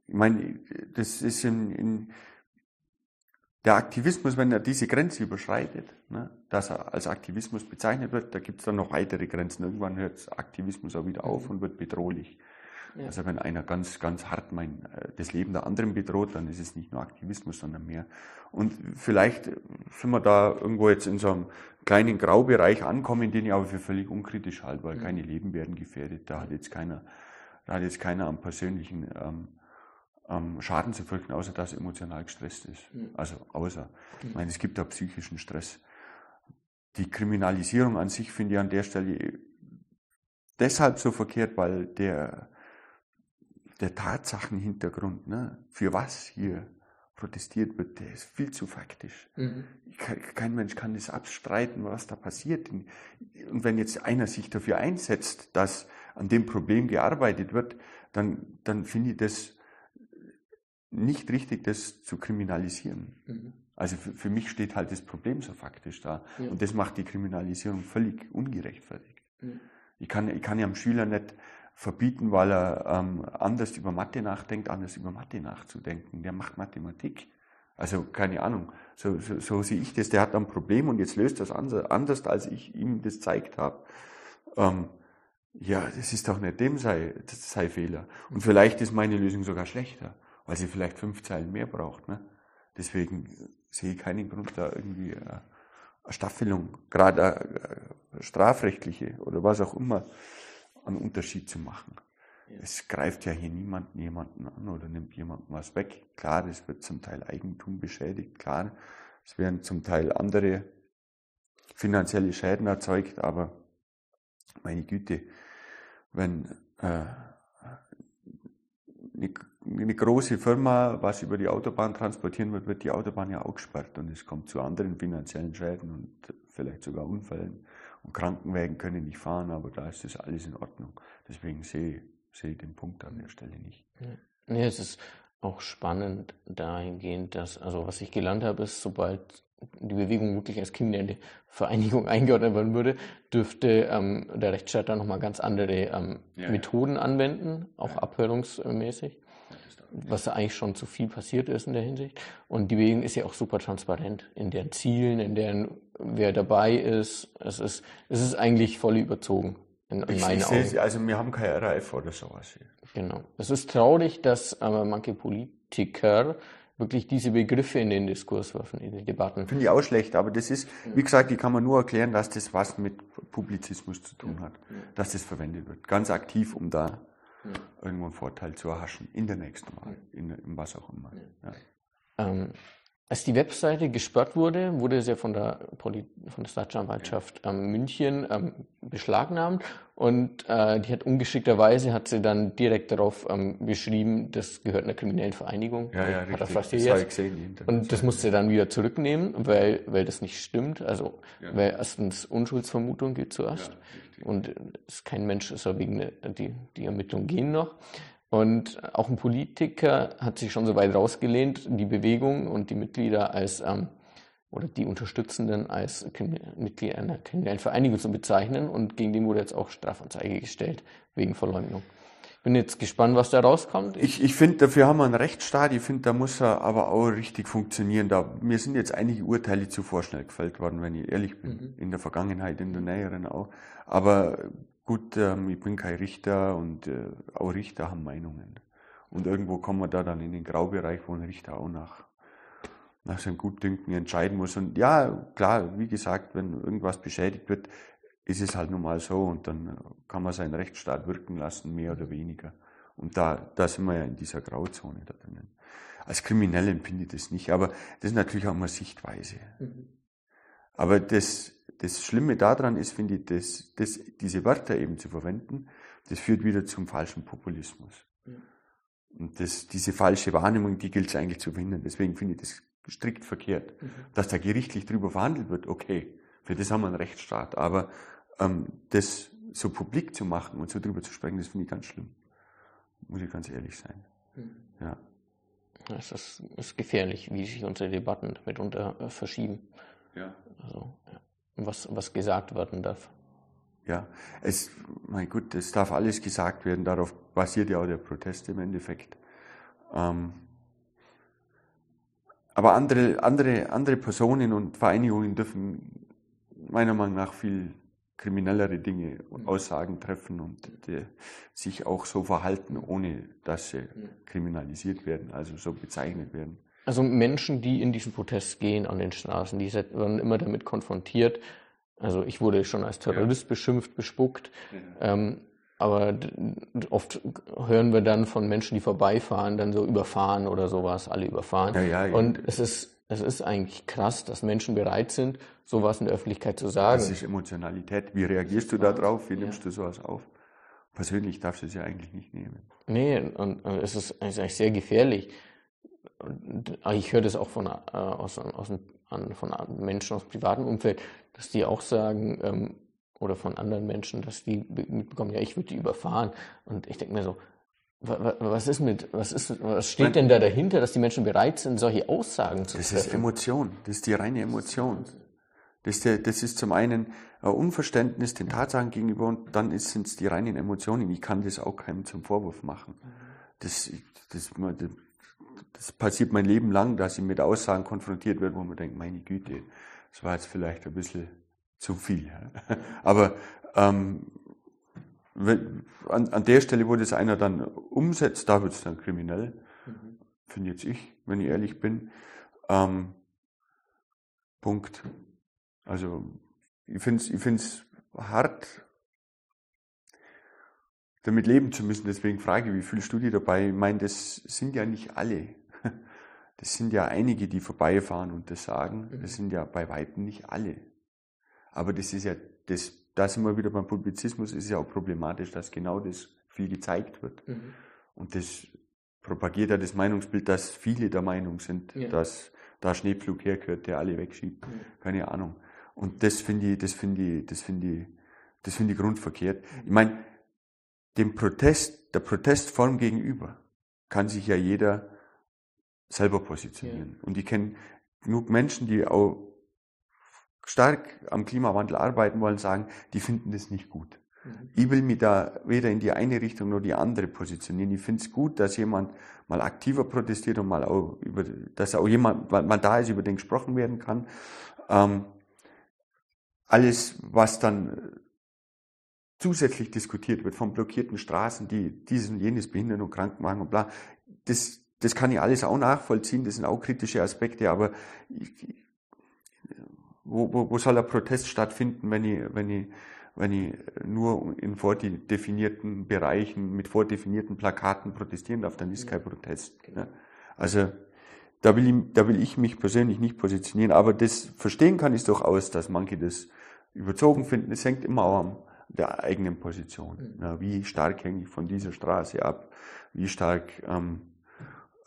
ich meine, das ist in, in der Aktivismus, wenn er diese Grenze überschreitet, ne, dass er als Aktivismus bezeichnet wird, da gibt es dann noch weitere Grenzen. Irgendwann hört Aktivismus auch wieder auf mhm. und wird bedrohlich. Ja. Also wenn einer ganz, ganz hart mein, äh, das Leben der anderen bedroht, dann ist es nicht nur Aktivismus, sondern mehr. Und vielleicht sind wir da irgendwo jetzt in so einem kleinen Graubereich ankommen, den ich aber für völlig unkritisch halte, weil mhm. keine Leben werden gefährdet. Da hat jetzt keiner, da hat jetzt keiner am persönlichen ähm, ähm, Schaden zu folgen, außer dass er emotional gestresst ist. Mhm. Also außer. Mhm. Ich meine, es gibt da psychischen Stress. Die Kriminalisierung an sich finde ich an der Stelle deshalb so verkehrt, weil der, der Tatsachenhintergrund, ne, für was hier protestiert wird, der ist viel zu faktisch. Mhm. Kein Mensch kann das abstreiten, was da passiert. Und wenn jetzt einer sich dafür einsetzt, dass an dem Problem gearbeitet wird, dann, dann finde ich das nicht richtig, das zu kriminalisieren. Mhm. Also für, für, mich steht halt das Problem so faktisch da. Ja. Und das macht die Kriminalisierung völlig ungerechtfertigt. Mhm. Ich, kann, ich kann ja einem Schüler nicht verbieten, weil er ähm, anders über Mathe nachdenkt, anders über Mathe nachzudenken. Der macht Mathematik. Also keine Ahnung, so, so, so sehe ich das. Der hat ein Problem und jetzt löst das anders, als ich ihm das gezeigt habe. Ähm, ja, das ist doch nicht dem sei, das sei Fehler. Und vielleicht ist meine Lösung sogar schlechter weil sie vielleicht fünf Zeilen mehr braucht. Ne? Deswegen sehe ich keinen Grund, da irgendwie äh, eine Staffelung, gerade eine strafrechtliche oder was auch immer, einen Unterschied zu machen. Ja. Es greift ja hier niemanden jemanden an oder nimmt jemanden was weg. Klar, es wird zum Teil Eigentum beschädigt, klar, es werden zum Teil andere finanzielle Schäden erzeugt, aber meine Güte, wenn äh, eine eine große Firma was über die Autobahn transportieren wird, wird die Autobahn ja auch gesperrt und es kommt zu anderen finanziellen Schäden und vielleicht sogar Unfällen. Und Krankenwägen können nicht fahren, aber da ist das alles in Ordnung. Deswegen sehe, sehe ich den Punkt an der Stelle nicht. Ja, es ist auch spannend dahingehend, dass, also was ich gelernt habe, ist, sobald die Bewegung wirklich als kriminelle Vereinigung eingeordnet werden würde, dürfte ähm, der Rechtsstaat da nochmal ganz andere ähm, ja, Methoden ja. anwenden, auch ja. abhörungsmäßig, was eigentlich schon zu viel passiert ist in der Hinsicht. Und die Bewegung ist ja auch super transparent in deren Zielen, in deren wer dabei ist. Es ist, es ist eigentlich voll überzogen. In, in ich, meinen ich Augen. also wir haben keine RAF oder sowas hier. Genau. Es ist traurig, dass äh, manche Politiker wirklich diese Begriffe in den Diskurs werfen, in die Debatten. Finde ich auch schlecht, aber das ist, wie gesagt, die kann man nur erklären, dass das was mit Publizismus zu tun hat, dass das verwendet wird, ganz aktiv, um da irgendwo einen Vorteil zu erhaschen, in der nächsten Wahl, in, in was auch immer. Ja. Ähm, als die Webseite gesperrt wurde, wurde sie von der, Poli von der Staatsanwaltschaft ähm, München ähm, beschlagnahmt und äh, die hat ungeschickterweise hat sie dann direkt darauf ähm, beschrieben, das gehört einer kriminellen Vereinigung. Ja, ja, richtig. Das habe ich gesehen. Und das musste sie dann wieder zurücknehmen, weil, weil das nicht stimmt. Also, ja. weil erstens Unschuldsvermutung gilt zuerst ja, und es kein Mensch ist wegen der, die, die Ermittlungen gehen noch. Und auch ein Politiker hat sich schon so weit rausgelehnt, die Bewegung und die Mitglieder als ähm, oder die Unterstützenden als Mitglieder einer kriminellen Vereinigung zu bezeichnen. Und gegen den wurde jetzt auch Strafanzeige gestellt wegen Verleumdung. Ich bin jetzt gespannt, was da rauskommt. Ich, ich finde, dafür haben wir einen Rechtsstaat. Ich finde, da muss er aber auch richtig funktionieren. Da, mir sind jetzt einige Urteile zu vorschnell gefällt worden, wenn ich ehrlich bin. Mhm. In der Vergangenheit, in der Näheren auch. Aber Gut, ähm, ich bin kein Richter und äh, auch Richter haben Meinungen. Und irgendwo kommen wir da dann in den Graubereich, wo ein Richter auch nach, nach seinem Gutdünken entscheiden muss. Und ja, klar, wie gesagt, wenn irgendwas beschädigt wird, ist es halt nun mal so und dann kann man seinen Rechtsstaat wirken lassen, mehr oder weniger. Und da, da sind wir ja in dieser Grauzone da drinnen. Als Kriminell empfinde ich das nicht, aber das ist natürlich auch immer Sichtweise. Mhm. Aber das, das Schlimme daran ist, finde ich, dass, dass diese Wörter eben zu verwenden, das führt wieder zum falschen Populismus. Ja. Und das, diese falsche Wahrnehmung, die gilt es eigentlich zu verhindern. Deswegen finde ich das strikt verkehrt. Mhm. Dass da gerichtlich drüber verhandelt wird, okay, für das haben wir einen Rechtsstaat. Aber ähm, das so publik zu machen und so drüber zu sprechen, das finde ich ganz schlimm. Muss ich ganz ehrlich sein. Mhm. Ja. Es ist, ist gefährlich, wie sich unsere Debatten mitunter äh, verschieben. Ja. Also, ja was, was gesagt werden darf. Ja, es, mein Gott, es darf alles gesagt werden, darauf basiert ja auch der Protest im Endeffekt. Ähm, aber andere, andere, andere Personen und Vereinigungen dürfen meiner Meinung nach viel kriminellere Dinge, mhm. Aussagen treffen und die, sich auch so verhalten, ohne dass sie kriminalisiert werden, also so bezeichnet werden. Also Menschen, die in diesen Protest gehen an den Straßen, die werden immer damit konfrontiert. Also ich wurde schon als Terrorist ja. beschimpft, bespuckt. Ja. Ähm, aber oft hören wir dann von Menschen, die vorbeifahren, dann so überfahren oder sowas, alle überfahren. Ja, ja, Und es ist, es ist eigentlich krass, dass Menschen bereit sind, sowas in der Öffentlichkeit zu sagen. Das ist Emotionalität. Wie reagierst du da drauf? Wie nimmst du sowas auf? Persönlich darfst du es ja eigentlich nicht nehmen. Nee, und, und es, ist, es ist eigentlich sehr gefährlich. Ich höre das auch von, äh, aus, aus, an, von Menschen aus privatem Umfeld, dass die auch sagen, ähm, oder von anderen Menschen, dass die mitbekommen, ja, ich würde die überfahren. Und ich denke mir so, was ist mit, was ist, was steht denn da dahinter, dass die Menschen bereit sind, solche Aussagen zu treffen? Das ist Emotion, das ist die reine Emotion. Das ist, der, das ist zum einen ein Unverständnis den Tatsachen gegenüber und dann sind es die reinen Emotionen. Ich kann das auch keinem zum Vorwurf machen. Das, das, das, das passiert mein Leben lang, dass ich mit Aussagen konfrontiert werde, wo man denkt, meine Güte, das war jetzt vielleicht ein bisschen zu viel. Aber ähm, an, an der Stelle, wo das einer dann umsetzt, da wird es dann kriminell, mhm. finde jetzt ich, wenn ich ehrlich bin. Ähm, Punkt. Also ich finde es ich find's hart, damit leben zu müssen. Deswegen frage ich, wie fühlst du dich dabei? Ich meine, das sind ja nicht alle. Das sind ja einige, die vorbeifahren und das sagen. Das mhm. sind ja bei Weitem nicht alle. Aber das ist ja, das, da sind wir wieder beim Publizismus, ist ja auch problematisch, dass genau das viel gezeigt wird. Mhm. Und das propagiert er das Meinungsbild, dass viele der Meinung sind, Ja. dass da Schneepflug hergehört, der alle wegschiebt. Ja. Keine Ahnung. Und das finde ich, das finde ich, das finde ich, das finde ich grundverkehrt. Mhm. Ich meine, dem Protest, der Protestform gegenüber kann sich ja jeder selber positionieren. Und ich kenne genug Menschen, die auch stark am Klimawandel arbeiten wollen, sagen, die finden das nicht gut. Mhm. Ich will mich da weder in die eine Richtung noch die andere positionieren. Ich finde es gut, dass jemand mal aktiver protestiert und mal auch über, dass auch jemand mal mal da ist, über den gesprochen werden kann. Ähm, alles, was dann zusätzlich diskutiert wird von blockierten Straßen, die dies und jenes behindern und krank machen und bla, das, das kann ich alles auch nachvollziehen, das sind auch kritische Aspekte, aber ich, wo, wo, wo soll der Protest stattfinden, wenn ich, wenn ich, wenn ich nur in vordefinierten Bereichen mit vordefinierten Plakaten protestieren darf, dann ist kein Protest. Genau. Ne? Also da will, ich, da will ich mich persönlich nicht positionieren, aber das verstehen kann ich durchaus, dass manche das überzogen finden. Es hängt immer auch an der eigenen Position. Mhm. Ja, wie stark hänge ich von dieser Straße ab? Wie stark ähm,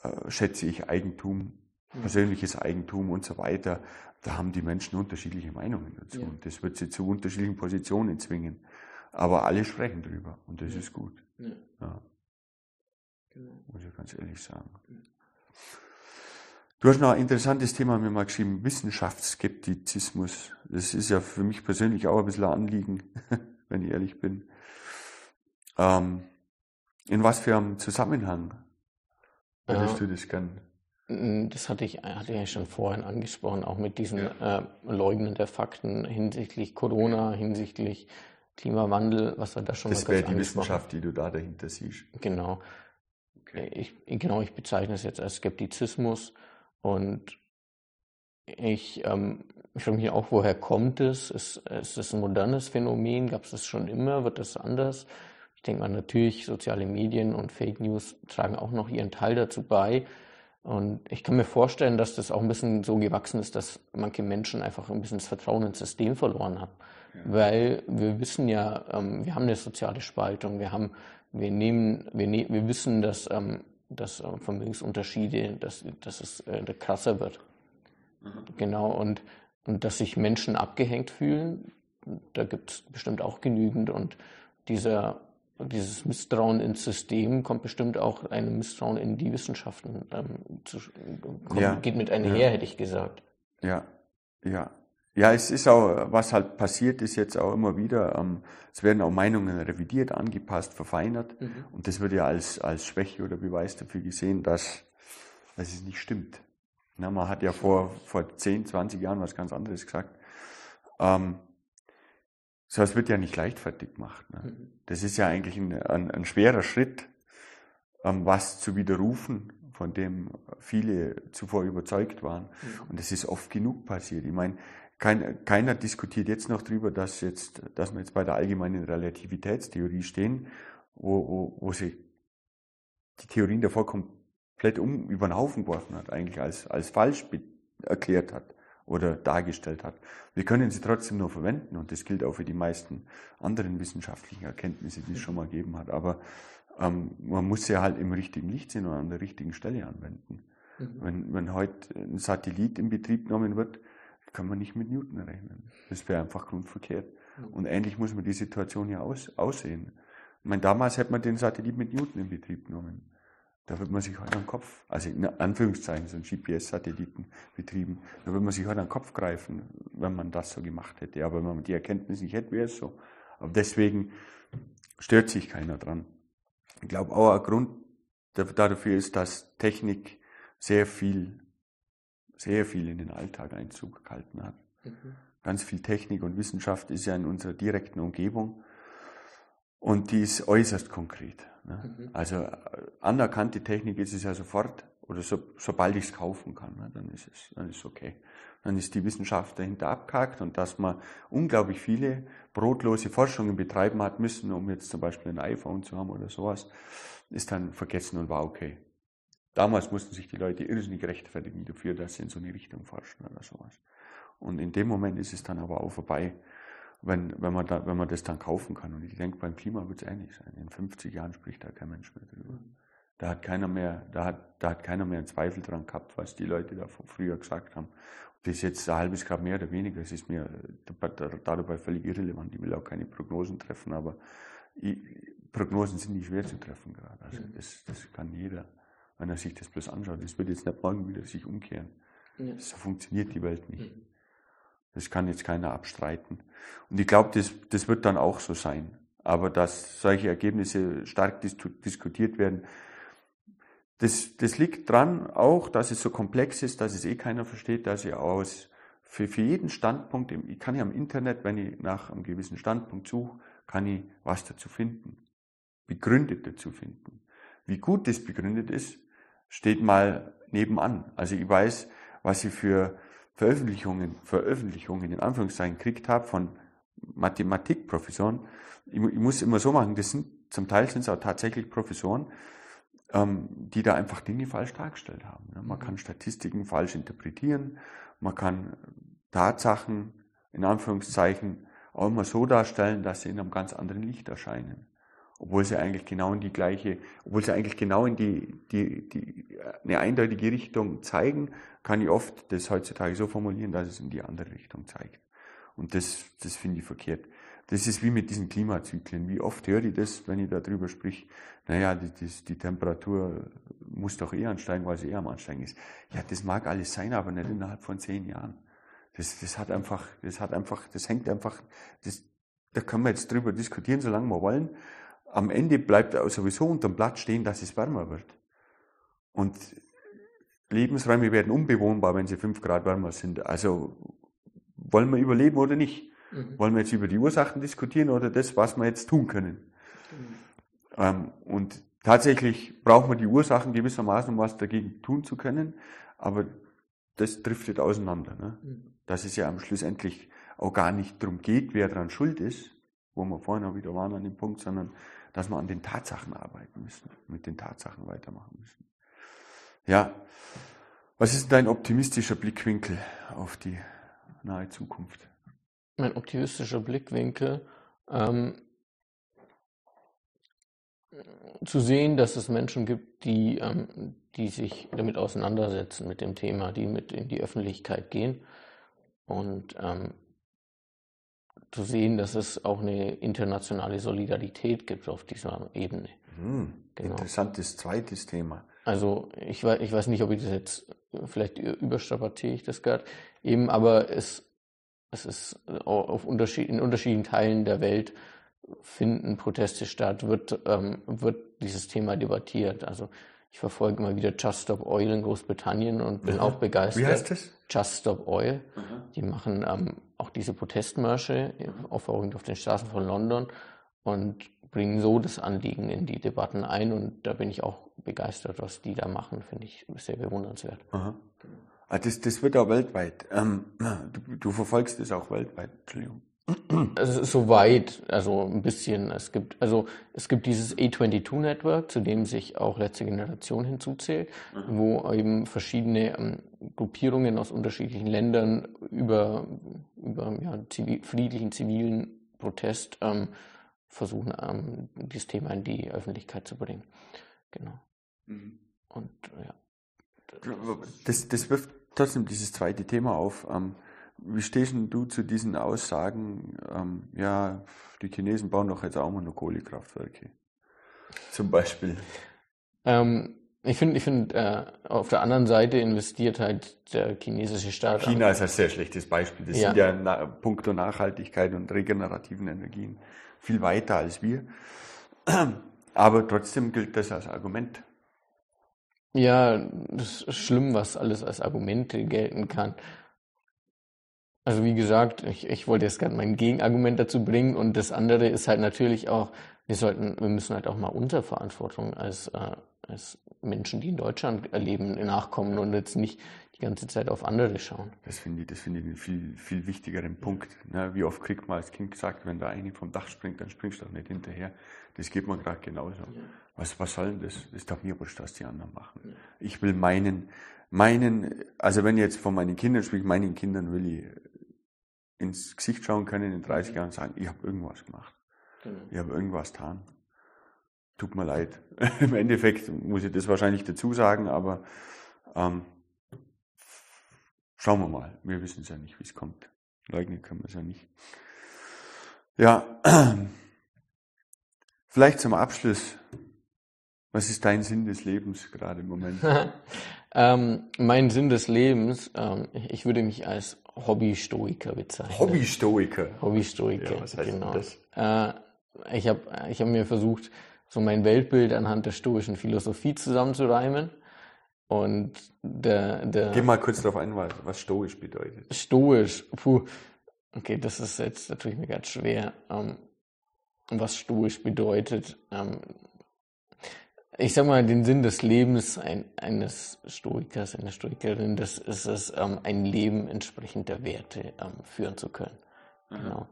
äh, schätze ich Eigentum, Mhm. persönliches Eigentum und so weiter? Da haben die Menschen unterschiedliche Meinungen dazu. Ja. Und das wird sie zu unterschiedlichen Positionen zwingen. Aber alle sprechen drüber und das Ja. ist gut. Ja. Genau. muss ich ganz ehrlich sagen. Du hast noch ein interessantes Thema mir mal geschrieben, Wissenschaftsskeptizismus. Das ist ja für mich persönlich auch ein bisschen ein Anliegen, wenn ich ehrlich bin. Ähm, in was für einem Zusammenhang würdest Ja. du das gern? Mm, Das hatte ich, hatte ich ja schon vorhin angesprochen, auch mit diesen äh, Leugnen der Fakten hinsichtlich Corona, hinsichtlich Klimawandel, was wir da schon Das mal wäre kurz die Wissenschaft, die du da dahinter siehst. Genau. Ich, genau, ich bezeichne es jetzt als Skeptizismus und ich, ähm, ich frage mich auch, woher kommt es? Ist, ist es ein modernes Phänomen? Gab es das schon immer? Wird das anders? Ich denke mal, natürlich, soziale Medien und Fake News tragen auch noch ihren Teil dazu bei. Und ich kann mir vorstellen, dass das auch ein bisschen so gewachsen ist, dass manche Menschen einfach ein bisschen das Vertrauen ins System verloren haben. Weil wir wissen ja, ähm, wir haben eine soziale Spaltung, wir haben, wir nehmen, wir, ne wir wissen, dass, ähm, dass äh, Vermögensunterschiede, dass, dass es äh, krasser wird. Genau, und, und dass sich Menschen abgehängt fühlen, da gibt es bestimmt auch genügend. Und dieser, dieses Misstrauen ins System kommt bestimmt auch einem Misstrauen in die Wissenschaften, ähm, zu, kommt, Ja, geht mit einher, ja. hätte ich gesagt. Ja, ja. Ja, es ist auch, was halt passiert ist jetzt auch immer wieder, ähm, es werden auch Meinungen revidiert, angepasst, verfeinert. Und das wird ja als, als Schwäche oder Beweis dafür gesehen, dass, dass es nicht stimmt. Na, man hat ja vor, vor 10, 20 Jahren was ganz anderes gesagt. Ähm, so, es wird ja nicht leichtfertig gemacht. Ne? Das ist ja eigentlich ein, ein, ein schwerer Schritt, ähm, was zu widerrufen, von dem viele zuvor überzeugt waren. Und das ist oft genug passiert. Ich meine, kein, keiner diskutiert jetzt noch darüber, dass, jetzt, dass wir jetzt bei der allgemeinen Relativitätstheorie stehen, wo, wo, wo sie die Theorien davor komplett um, über den Haufen geworfen hat, eigentlich als, als falsch erklärt hat oder dargestellt hat. Wir können sie trotzdem nur verwenden und das gilt auch für die meisten anderen wissenschaftlichen Erkenntnisse, die es schon mal gegeben hat. Aber ähm, man muss sie halt im richtigen Licht sehen und an der richtigen Stelle anwenden. Wenn, wenn heute ein Satellit in Betrieb genommen wird, kann man nicht mit Newton rechnen. Das wäre einfach grundverkehrt. Und ähnlich muss man die Situation ja aus, aussehen. Ich meine, damals hätte man den Satellit mit Newton in Betrieb genommen. Da wird man sich heute an den Kopf, also in Anführungszeichen, so ein GPS-Satelliten betrieben, da würde man sich heute an den Kopf greifen, wenn man das so gemacht hätte. Aber wenn man die Erkenntnis nicht hätte, wäre es so. Aber deswegen stört sich keiner dran. Ich glaube auch ein Grund dafür ist, dass Technik sehr viel, sehr viel in den Alltag Einzug gehalten hat. Ganz viel Technik und Wissenschaft ist ja in unserer direkten Umgebung und die ist äußerst konkret. Ne? Also äh, anerkannte Technik ist es ja sofort oder so, sobald ich es kaufen kann, ne? dann ist es, dann ist es okay. Dann ist die Wissenschaft dahinter abgehakt und dass man unglaublich viele brotlose Forschungen betreiben hat müssen, um jetzt zum Beispiel ein iPhone zu haben oder sowas, ist dann vergessen und war okay. Damals mussten sich die Leute irrsinnig rechtfertigen dafür, dass sie in so eine Richtung forschen oder sowas. Und in dem Moment ist es dann aber auch vorbei, wenn, wenn, man, da, wenn man das dann kaufen kann. Und ich denke, beim Klima wird es ähnlich sein. In 50 Jahren spricht da kein Mensch mehr drüber. Da hat keiner mehr, da hat, da hat keiner mehr einen Zweifel dran gehabt, was die Leute da früher gesagt haben. Das ist jetzt ein halbes Grad mehr oder weniger, es ist mir dabei völlig irrelevant. Ich will auch keine Prognosen treffen, aber ich, Prognosen sind nicht schwer zu treffen gerade. Also mhm. das, das kann jeder, wenn er sich das bloß anschaut. Das wird jetzt nicht morgen wieder sich umkehren. So funktioniert die Welt nicht. Das kann jetzt keiner abstreiten. Und ich glaube, das, das wird dann auch so sein. Aber dass solche Ergebnisse stark dis diskutiert werden, das, das liegt dran auch, dass es so komplex ist, dass es eh keiner versteht, dass ich aus für, für jeden Standpunkt, ich kann ja am Internet, wenn ich nach einem gewissen Standpunkt suche, kann ich was dazu finden, begründet dazu finden. Wie gut das begründet ist, steht mal nebenan. Also ich weiß, was ich für Veröffentlichungen, Veröffentlichungen in Anführungszeichen gekriegt habe von Mathematikprofessoren. Ich, ich muss immer so machen, das sind, zum Teil sind es auch tatsächlich Professoren, ähm, die da einfach Dinge falsch dargestellt haben. Ne? Man kann Statistiken falsch interpretieren, man kann Tatsachen in Anführungszeichen auch immer so darstellen, dass sie in einem ganz anderen Licht erscheinen. Obwohl sie eigentlich genau in die gleiche, obwohl sie eigentlich genau in die, die, die, eine eindeutige Richtung zeigen, kann ich oft das heutzutage so formulieren, dass es in die andere Richtung zeigt. Und das, das finde ich verkehrt. Das ist wie mit diesen Klimazyklen. Wie oft höre ich das, wenn ich darüber sprich, naja, die, die, die Temperatur muss doch eher ansteigen, weil sie eher am Ansteigen ist. Ja, das mag alles sein, aber nicht innerhalb von zehn Jahren. Das, das hat einfach, das hat einfach, das hängt einfach, das, da können wir jetzt drüber diskutieren, solange wir wollen. Am Ende bleibt sowieso unter dem Blatt stehen, dass es wärmer wird. Und Lebensräume werden unbewohnbar, wenn sie fünf Grad wärmer sind. Also wollen wir überleben oder nicht? Mhm. Wollen wir jetzt über die Ursachen diskutieren oder das, was wir jetzt tun können? Mhm. Ähm, und tatsächlich braucht man die Ursachen gewissermaßen, um was dagegen tun zu können, aber das driftet auseinander. Ne? Mhm. Dass es ja am Schluss endlich auch gar nicht darum geht, wer daran schuld ist, wo wir vorhin auch wieder waren an dem Punkt, sondern dass wir an den Tatsachen arbeiten müssen, mit den Tatsachen weitermachen müssen. Ja, was ist dein optimistischer Blickwinkel auf die nahe Zukunft? Mein optimistischer Blickwinkel, ähm, zu sehen, dass es Menschen gibt, die, ähm, die sich damit auseinandersetzen mit dem Thema, die mit in die Öffentlichkeit gehen und ähm, zu sehen, dass es auch eine internationale Solidarität gibt auf dieser Ebene. Hm, genau. Interessantes zweites Thema. Also ich weiß, ich weiß nicht, ob ich das jetzt vielleicht überstrapaziere ich das gerade eben, aber es, es ist auf Unterschied, in unterschiedlichen Teilen der Welt finden Proteste statt, wird, ähm, wird dieses Thema debattiert. Also ich verfolge immer wieder Just Stop Oil in Großbritannien und bin mhm. auch begeistert. Wie heißt das? Just Stop Oil. Mhm. Die machen ähm, auch diese Protestmärsche, vorwiegend auf den Straßen von London und bringen so das Anliegen in die Debatten ein und da bin ich auch begeistert, was die da machen, finde ich sehr bewundernswert. Aha. Ah, das, das wird auch weltweit. Ähm, du, du verfolgst es auch weltweit, Entschuldigung. Es ist also ein bisschen. Es gibt, also es gibt dieses A22-Network, zu dem sich auch letzte Generation hinzuzählt, mhm. wo eben verschiedene ähm, Gruppierungen aus unterschiedlichen Ländern über, über ja, zivil, friedlichen zivilen Protest ähm, versuchen, ähm, dieses Thema in die Öffentlichkeit zu bringen. Genau. Mhm. Und ja. Das, das wirft trotzdem dieses zweite Thema auf. Ähm, wie stehst du zu diesen Aussagen, ähm, ja, die Chinesen bauen doch jetzt auch mal nur Kohlekraftwerke? Zum Beispiel. Ähm, ich finde, ich finde, äh, auf der anderen Seite investiert halt der chinesische Staat. China ist ein sehr schlechtes Beispiel. Das ja. sind ja na, puncto Nachhaltigkeit und regenerativen Energien viel weiter als wir. Aber trotzdem gilt das als Argument. Ja, das ist schlimm, was alles als Argumente gelten kann. Also wie gesagt, ich, ich wollte jetzt gerade mein Gegenargument dazu bringen und das andere ist halt natürlich auch, wir sollten, wir müssen halt auch mal unserer Verantwortung als, äh, als Menschen, die in Deutschland leben, nachkommen und jetzt nicht die ganze Zeit auf andere schauen. Das finde ich, das finde ich einen viel, viel wichtigeren Punkt. Ne? Wie oft kriegt man als Kind gesagt, wenn da eine vom Dach springt, dann springst du doch nicht hinterher. Das geht mir gerade genauso. Ja. Was, was soll denn das? Das ist doch mir wurscht, was die anderen machen. Ja. Ich will meinen, meinen, also wenn ich jetzt von meinen Kindern spreche, meinen Kindern will ich ins Gesicht schauen können in 30 Jahren und sagen, ich habe irgendwas gemacht. Genau. Ich habe irgendwas getan. tut mir leid. Im Endeffekt muss ich das wahrscheinlich dazu sagen, aber ähm, schauen wir mal. Wir wissen es ja nicht, wie es kommt. Leugnen können wir es ja nicht. Ja, vielleicht zum Abschluss. Was ist dein Sinn des Lebens gerade im Moment? ähm, mein Sinn des Lebens, ähm, ich würde mich als Hobbystoiker bezeichnen. Hobbystoiker? Hobbystoiker, ja, was heißt genau. Das? Äh, ich habe ich hab mir versucht, so mein Weltbild anhand der stoischen Philosophie zusammenzureimen. Und der, der Geh mal kurz darauf ein, was stoisch bedeutet. Stoisch, puh. Okay, das ist jetzt natürlich mir ganz schwer. Ähm, was stoisch bedeutet. Ähm, ich sag mal, den Sinn des Lebens ein, eines Stoikers, einer Stoikerin, das ist es, ähm, ein Leben entsprechend der Werte ähm, führen zu können. Mhm. Genau.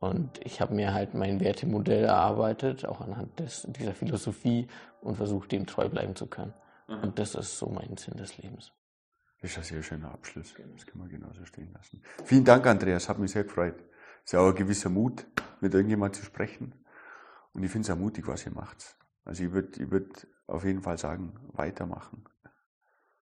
Und ich habe mir halt mein Wertemodell erarbeitet, auch anhand des, dieser Philosophie und versucht, dem treu bleiben zu können. Mhm. Und das ist so mein Sinn des Lebens. Das ist ein sehr schöner Abschluss. Das kann man genauso stehen lassen. Vielen Dank, Andreas. Hat mich sehr gefreut. Es ist ja auch ein gewisser Mut, mit irgendjemandem zu sprechen. Und ich finde es auch mutig, was ihr macht. Also ich würde ich würd auf jeden Fall sagen, weitermachen.